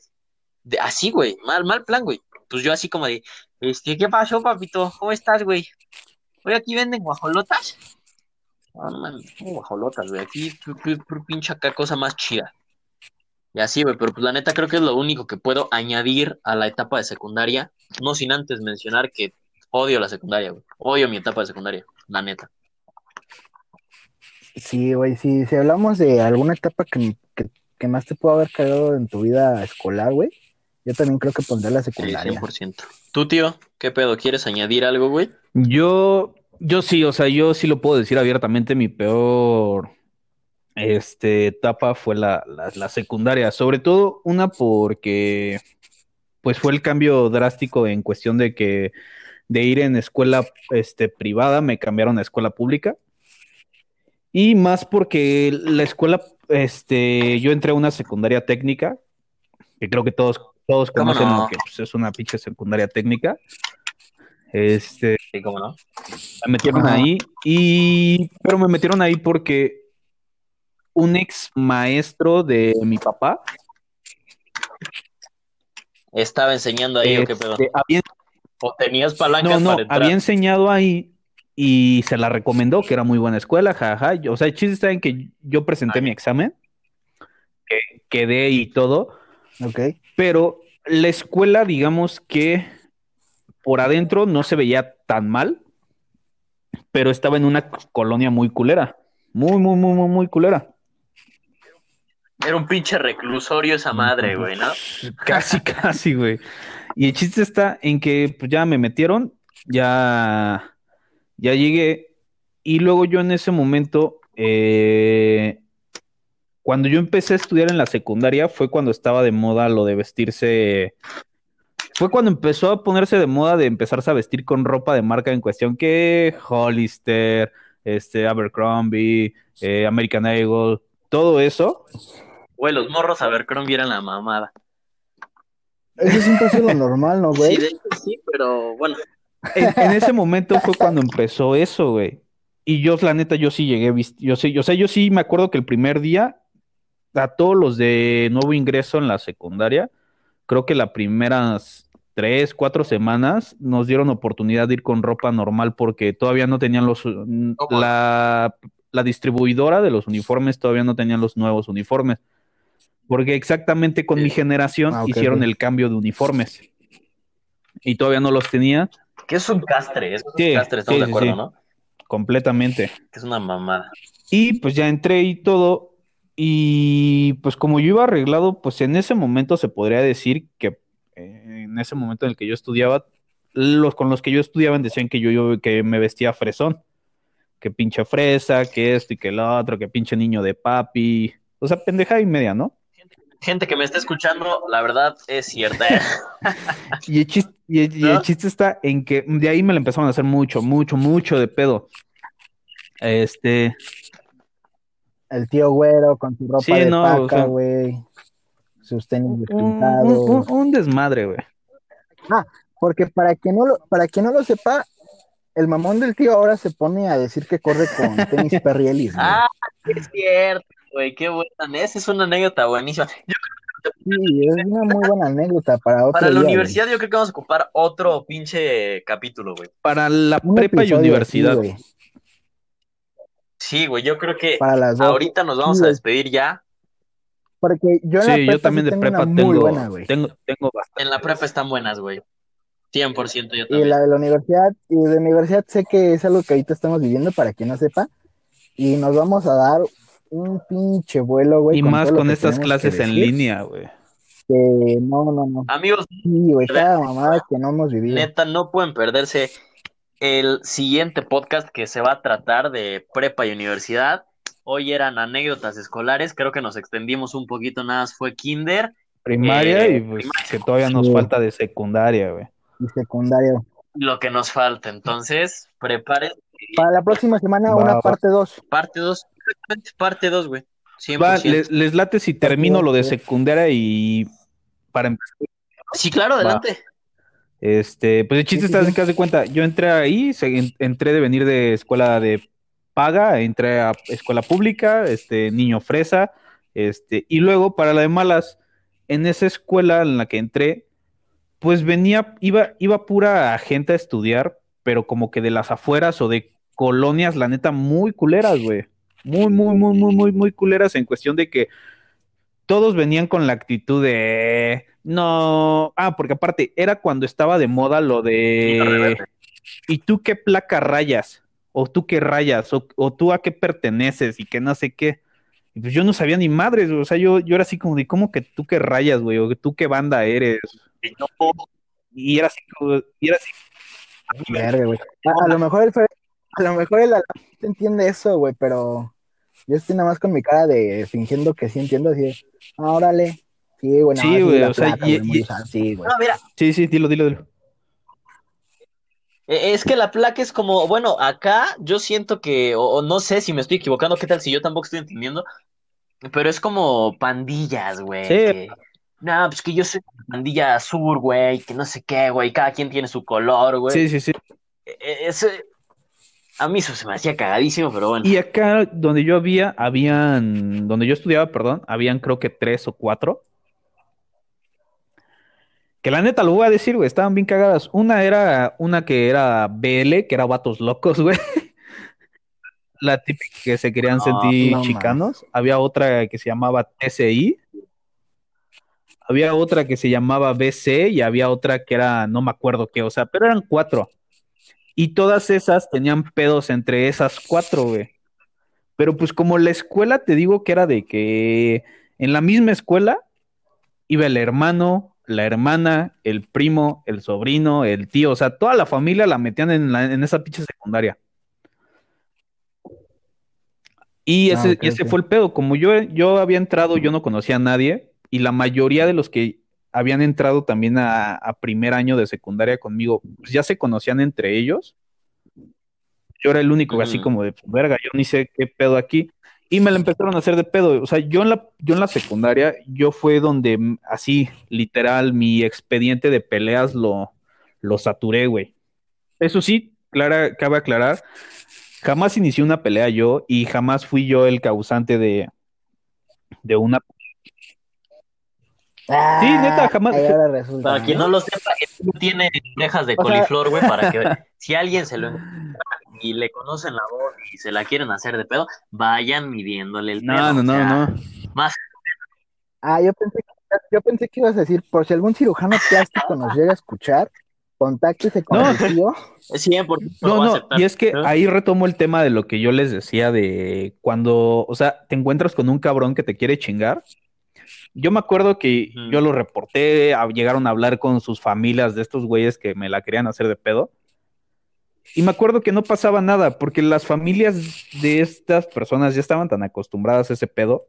de así, güey, mal, mal plan, güey. Pues yo así como de, este, ¿qué pasó, papito? ¿Cómo estás, güey? Hoy aquí venden guajolotas. No, no guajolotas, güey, aquí pinche acá cosa más chida. Y así, güey, pero pues la neta creo que es lo único que puedo añadir a la etapa de secundaria, no sin antes mencionar que odio la secundaria, güey. Odio mi etapa de secundaria, la neta. Sí, güey, sí, si hablamos de alguna etapa que, más te pudo haber cagado en tu vida escolar, güey, yo también creo que pondré la secundaria. Sí, 100%. ¿Tú, tío? ¿Qué pedo? ¿Quieres añadir algo, güey? Yo, yo sí, o sea, yo sí lo puedo decir abiertamente, mi peor este, etapa fue la, la, secundaria, sobre todo una porque pues fue el cambio drástico en cuestión de que de ir en escuela este, privada me cambiaron a escuela pública y más porque la escuela, este, yo entré a una secundaria técnica, que creo que todos, todos conocen que pues, es una pinche secundaria técnica. Este, sí, cómo no. Me metieron ahí, y, pero me metieron ahí porque un ex maestro de mi papá estaba enseñando ahí o qué pedo. Este, o tenías palancas no, no, había enseñado ahí y se la recomendó, que era muy buena escuela, jaja. O sea, el chiste está en que yo presenté mi examen, que quedé y todo. Ok. Pero la escuela, digamos que por adentro no se veía tan mal, pero estaba en una colonia muy culera. Muy, muy, muy, muy, muy culera. Era un pinche reclusorio esa madre, güey, ¿no? Casi, casi, güey. Y el chiste está en que pues, ya me metieron, ya ya llegué y luego yo en ese momento, eh, cuando yo empecé a estudiar en la secundaria, fue cuando estaba de moda lo de vestirse, fue cuando empezó a ponerse de moda de empezarse a vestir con ropa de marca en cuestión que Hollister, este, Abercrombie, eh, American Eagle, todo eso. Güey, los morros Abercrombie eran la mamada. Eso siempre ha sido lo normal, ¿no, güey? Sí, de hecho sí, pero bueno. En, en ese momento fue cuando empezó eso, güey. Y yo, la neta, yo sí llegué, yo sí, o sea, yo sí me acuerdo que el primer día, a todos los de nuevo ingreso en la secundaria, creo que las primeras tres, cuatro semanas nos dieron oportunidad de ir con ropa normal porque todavía no tenían los, mm, la, la distribuidora de los uniformes todavía no tenían los nuevos uniformes. Porque exactamente con Sí. mi generación Ah, hicieron el cambio de uniformes. Y todavía no los tenía Que es un castre, es un castre, estamos sí, de acuerdo, sí. ¿no? completamente. Que es una mamada. Y pues ya entré y todo. Y pues como yo iba arreglado, pues en ese momento se podría decir que eh, en ese momento en el que yo estudiaba, los con los que yo estudiaba decían que yo, yo que me vestía fresón. Que pinche fresa, que esto y que lo otro, que pinche niño de papi. O sea, pendeja y media, ¿no? Gente que me está escuchando, la verdad es cierta. Y el chiste, y el- y el ¿No? chiste está en que de ahí me lo empezaron a hacer mucho, mucho, mucho de pedo. Este, El tío güero con su ropa Sí, de no, paca, o sea, güey. Sus tenis un, un- despintados. un- un desmadre, güey. Porque para que no lo, para quien no lo sepa, el mamón del tío ahora se pone a decir que corre con tenis güey. ah, es cierto, güey, qué buena. Esa es una anécdota buenísima. Yo- Sí, es una muy buena anécdota para otro para la día, güey. universidad, yo creo que vamos a ocupar otro pinche capítulo, güey. Para la Un prepa y universidad. güey, Sí, güey, yo creo que para las dos. ahorita nos vamos Sí, a despedir ya. Porque yo en la Sí, yo prepa también sí de tengo prepa una muy tengo, buena, güey. tengo, tengo bastante. En la prepa están buenas, güey. 100% yo Y también. la de la universidad, y de la universidad sé que es algo que ahorita estamos viviendo, para quien no sepa, y nos vamos a dar un pinche vuelo, güey. Y con más con estas clases en línea, güey. que no, no, no. Amigos, Sí, güey, cada mamada que no hemos vivido. neta, no pueden perderse el siguiente podcast que se va a tratar de prepa y universidad. Hoy eran anécdotas escolares, creo que nos extendimos un poquito, nada más fue kinder. Primaria Eh, y pues que todavía nos Sí. falta de secundaria, güey. Y secundario. lo que nos falta. Entonces, preparen Para la próxima semana, Va, una va. parte 2. parte 2, parte 2, güey. 100%. Va, les, les late si termino lo de secundaria y para empezar, Sí, claro, adelante. este, pues el chiste Sí, sí, está en que haz de cuenta, yo entré ahí, se- en- entré de venir de escuela de paga, entré a escuela pública, este, niño fresa, este, y luego para la de malas, en esa escuela en la que entré, pues venía, iba, iba pura gente a estudiar, pero como que de las afueras o de colonias, la neta, muy culeras, güey. Muy, muy, muy, muy, muy, muy culeras en cuestión de que todos venían con la actitud de no, ah, porque aparte era cuando estaba de moda lo de ¿y tú qué placa rayas? o tú qué rayas, o, o tú a qué perteneces y que no sé qué. Y pues yo no sabía ni madres, güey. o sea, yo, yo era así como de, ¿cómo que tú qué rayas, güey? O tú qué banda eres. Y no, Y era así, como- y era así, Verga, güey. A, a lo mejor el a lo mejor el entiende eso, güey, pero yo estoy nada más con mi cara de fingiendo que sí entiendo, así de, ah, órale. Sí, güey, no, Sí, güey, o sea, y- güey, y- sí, güey. no, mira, sí, sí, dilo, dilo, dilo. eh, es que la placa es como, bueno, acá yo siento que, o, o no sé si me estoy equivocando, qué tal si yo tampoco estoy entendiendo, pero es como pandillas, güey. Sí. que, no, pues que yo soy pandilla azul, güey, que no sé qué, güey, cada quien tiene su color, güey. Sí, sí, sí. Eh, eh, ese- a mí eso se me hacía cagadísimo, pero bueno. Y acá donde yo había, habían, donde yo estudiaba, perdón, habían creo que tres o cuatro. Que la neta lo voy a decir, güey, estaban bien cagadas. Una era una que era BL, que era vatos locos, güey. La típica que se querían No, sentir no chicanos. Había otra que se llamaba TCI. Había otra que se llamaba BC y había otra que era, no me acuerdo qué, o sea, pero eran cuatro. Y todas esas tenían pedos entre esas cuatro, güey. Pero pues como la escuela te digo que era de que en la misma escuela iba el hermano, la hermana, el primo, el sobrino, el tío, o sea, toda la familia la metían en, la- en esa pinche secundaria. Y Ah, ese, y ese fue el pedo. Como yo, yo había entrado, yo no conocía a nadie, y la mayoría de los que habían entrado también a, a primer año de secundaria conmigo, pues ya se conocían entre ellos. Yo era el único, así Ujú. como de, verga, yo ni sé qué pedo aquí. Y me la empezaron a hacer de pedo. O sea, yo en la, yo en la secundaria, yo fue donde mm, así, literal, mi expediente de peleas lo, lo saturé, güey. Eso sí, clara, cabe aclarar, jamás inicié una pelea yo y jamás fui yo el causante de, de una Sí, neta, jamás. para quien ¿no? lo sepa, no tiene orejas de coliflor, güey, para que si alguien se lo encuentra y le conocen la voz y se la quieren hacer de pedo, vayan midiéndole el pedo. No, no, no, no. Más. Ah, yo pensé, yo pensé que ibas a decir, por si algún cirujano plástico nos llega a escuchar, contáctese con no. el tío. No, no, y es que ahí retomo el tema de lo que yo les decía de cuando, o sea, te encuentras con un cabrón que te quiere chingar yo me acuerdo que yo lo reporté, llegaron a hablar con sus familias de estos güeyes que me la querían hacer de pedo. Y me acuerdo que no pasaba nada, porque las familias de estas personas ya estaban tan acostumbradas a ese pedo,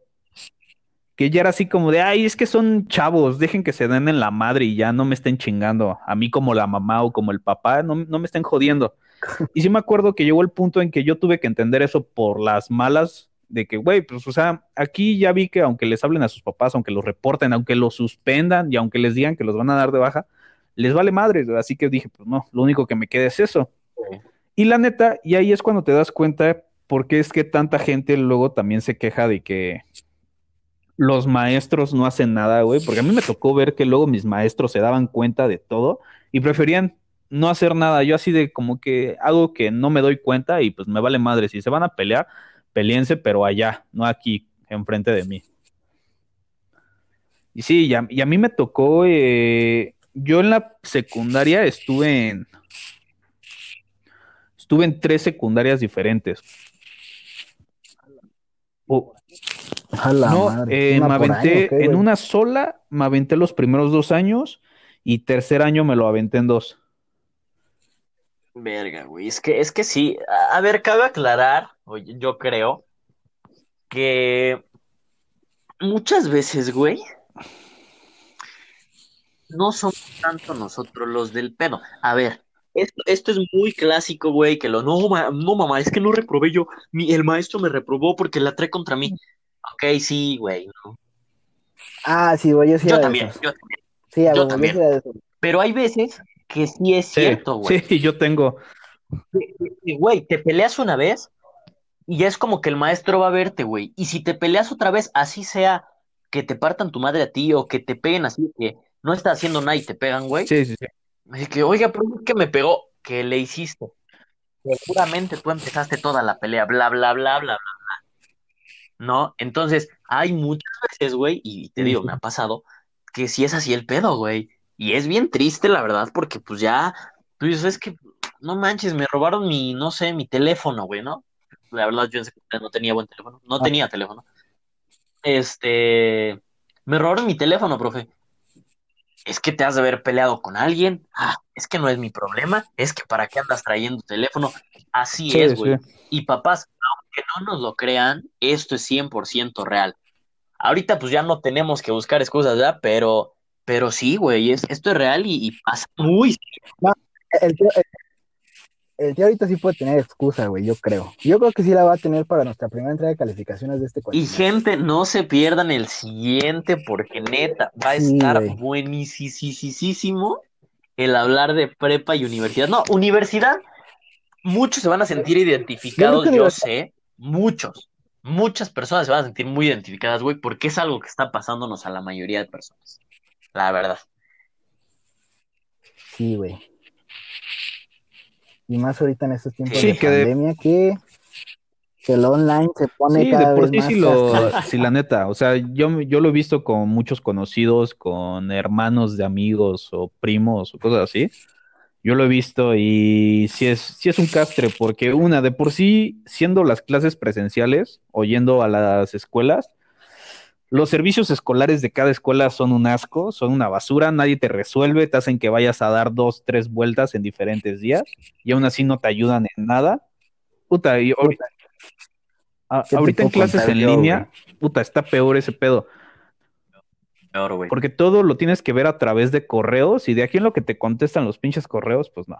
que ya era así como de, ay, es que son chavos, dejen que se den en la madre y ya no me estén chingando, a mí como la mamá o como el papá, no, no me estén jodiendo. Y sí me acuerdo que llegó el punto en que yo tuve que entender eso por las malas de que, güey, pues, o sea, aquí ya vi que aunque les hablen a sus papás, aunque los reporten, aunque los suspendan y aunque les digan que los van a dar de baja, les vale madre. Así que dije, pues no, lo único que me queda es eso. Y la neta, y ahí es cuando te das cuenta por qué es que tanta gente luego también se queja de que los maestros no hacen nada, güey, porque a mí me tocó ver que luego mis maestros se daban cuenta de todo y preferían no hacer nada. Yo así de como que hago que no me doy cuenta y pues me vale madre. Si se van a pelear, peleense, pero allá, no aquí, enfrente de mí. Y sí, y a, y a mí me tocó, eh, yo en la secundaria estuve en, estuve en tres secundarias diferentes. Oh, no, eh, me aventé año, en una sola, me aventé los primeros dos años y tercer año me lo aventé en dos. Verga, güey. Es que, es que sí. A ver, cabe aclarar, yo creo, que muchas veces, güey, no somos tanto nosotros los del pedo. A ver, esto, esto es muy clásico, güey, que lo no, no, mamá, es que no reprobé yo. Mi, el maestro me reprobó porque la trae contra mí. Ok, sí, güey. ¿no? Ah, sí, güey, yo sí. Yo también, yo también. Sí, yo güey, también. yo Pero hay veces que sí es Sí, cierto, güey. sí, yo tengo. Güey, te peleas una vez y ya es como que el maestro va a verte, güey. Y si te peleas otra vez, así sea que te partan tu madre a ti o que te peguen así, que no está haciendo nada y te pegan, güey. Sí, sí, sí. Así que, oiga, pero es que me pegó, ¿qué le hiciste? Seguramente tú empezaste toda la pelea, bla, bla, bla, bla, bla, bla. ¿No? Entonces, hay muchas veces, güey, y te digo, me ha pasado, que sí es así el pedo, güey. Y es bien triste, la verdad, porque pues ya, tú dices, es que, no manches, me robaron mi, no sé, mi teléfono, güey, ¿no? La verdad, yo en secundaria no tenía buen teléfono, no tenía teléfono. Este, me robaron mi teléfono, profe. Es que te has de haber peleado con alguien. Ah, es que no es mi problema. Es que para qué andas trayendo teléfono. Así Sí, es, güey. sí. Y papás, aunque no nos lo crean, esto es 100% real. Ahorita pues ya no tenemos que buscar excusas, ¿verdad? Pero, pero sí, güey, es, esto es real y, y pasa muy... El tío, el, el tío ahorita sí puede tener excusa, güey, yo creo. Yo creo que sí la va a tener para nuestra primera entrega de calificaciones de este Y cuatrimestre. gente, no se pierdan el siguiente porque neta, va a Sí, estar güey. buenísimo el hablar de prepa y universidad. No, universidad, muchos se van a sentir identificados, yo sé, muchos, muchas personas se van a sentir muy identificadas, güey, porque es algo que está pasándonos a la mayoría de personas, la verdad. Sí, güey. Y más ahorita en estos tiempos Sí, de que de- pandemia que, que el online se pone Sí, cada de por vez sí más sí lo, castroso. sí, la neta, o sea, yo, yo lo he visto con muchos conocidos, con hermanos de amigos o primos o cosas así. Yo lo he visto y sí es, sí es un castre, porque una, de por sí, siendo las clases presenciales o yendo a las escuelas, los servicios escolares de cada escuela son un asco, son una basura, nadie te resuelve, te hacen que vayas a dar dos, tres vueltas en diferentes días y aún así no te ayudan en nada. Puta, y ahorita, a- ¿Qué te ahorita en clases en yo, línea, puta, está peor ese pedo, Peor, güey. porque todo lo tienes que ver a través de correos y de aquí en lo que te contestan los pinches correos, pues no.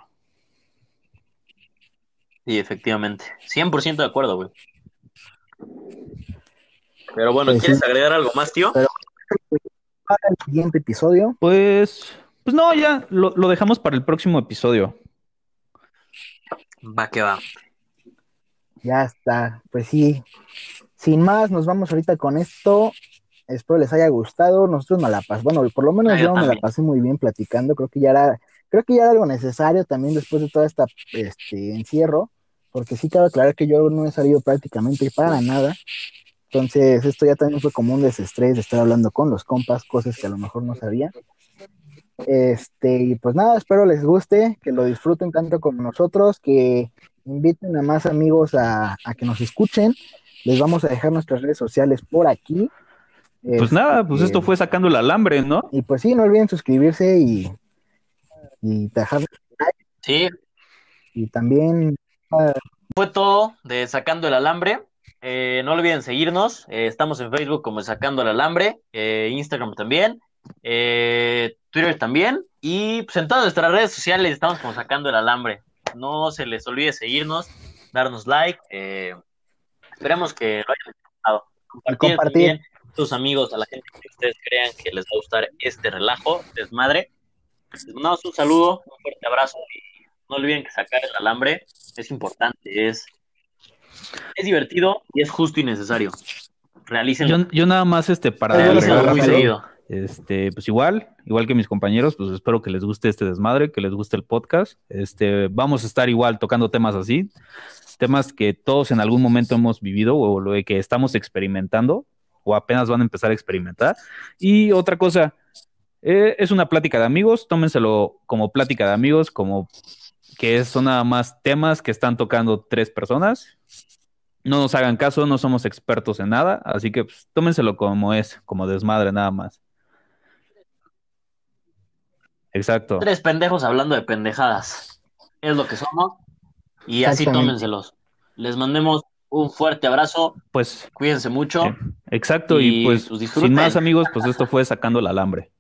Sí, efectivamente. 100% de acuerdo, güey. Pero bueno, Pues ¿quieres sí. agregar algo más, tío? Pero- Para el siguiente episodio, Pues, pues no, ya lo, lo dejamos para el próximo episodio. Va que va. ya está. Pues sí, sin más, nos vamos ahorita con esto. Espero les haya gustado. Nosotros me la pasamos, bueno, por lo menos Ah, yo me la pasé muy bien platicando. Creo que ya era, creo que ya era algo necesario también después de todo este encierro, porque sí cabe aclarar que yo no he salido prácticamente para nada. Entonces, esto ya también fue como un desestrés de estar hablando con los compas, cosas que a lo mejor no sabía. Este, y pues nada, espero les guste, que lo disfruten tanto como nosotros, que inviten a más amigos a, a que nos escuchen. Les vamos a dejar nuestras redes sociales por aquí. Pues Este, nada, pues esto fue sacando el alambre, ¿no? Y pues sí, no olviden suscribirse y, y dejar Sí, y también fue todo de Sacando el Alambre. Eh, no olviden seguirnos. eh, estamos en Facebook como Sacando el Alambre, eh, Instagram también, eh, Twitter también. Y pues en todas nuestras redes sociales estamos como Sacando el Alambre. No se les olvide seguirnos, darnos like. eh, esperemos que lo hayan disfrutado. Compartir, compartir. también a sus amigos, a la gente que ustedes crean que les va a gustar este relajo, desmadre. Les mandamos un saludo, un fuerte abrazo y no olviden que sacar el alambre es importante, es, es divertido y es justo y necesario. Realícenlo. Yo, yo nada más, este, para agregar muy rápido. seguido. Este, pues igual, igual que mis compañeros, pues espero que les guste este desmadre, que les guste el podcast. Este, vamos a estar igual tocando temas así, temas que todos en algún momento hemos vivido o lo que estamos experimentando o apenas van a empezar a experimentar. Y otra cosa, eh, es una plática de amigos, tómenselo como plática de amigos, como que son nada más temas que están tocando tres personas. No nos hagan caso, no somos expertos en nada, así que pues, tómenselo como es, como desmadre nada más. Exacto. Tres pendejos hablando de pendejadas. Es lo que somos. Y así tómenselos. Les mandemos un fuerte abrazo. Pues Cuídense mucho. sí, exacto, y, Y, pues, pues, sin más amigos, pues esto fue sacando el alambre.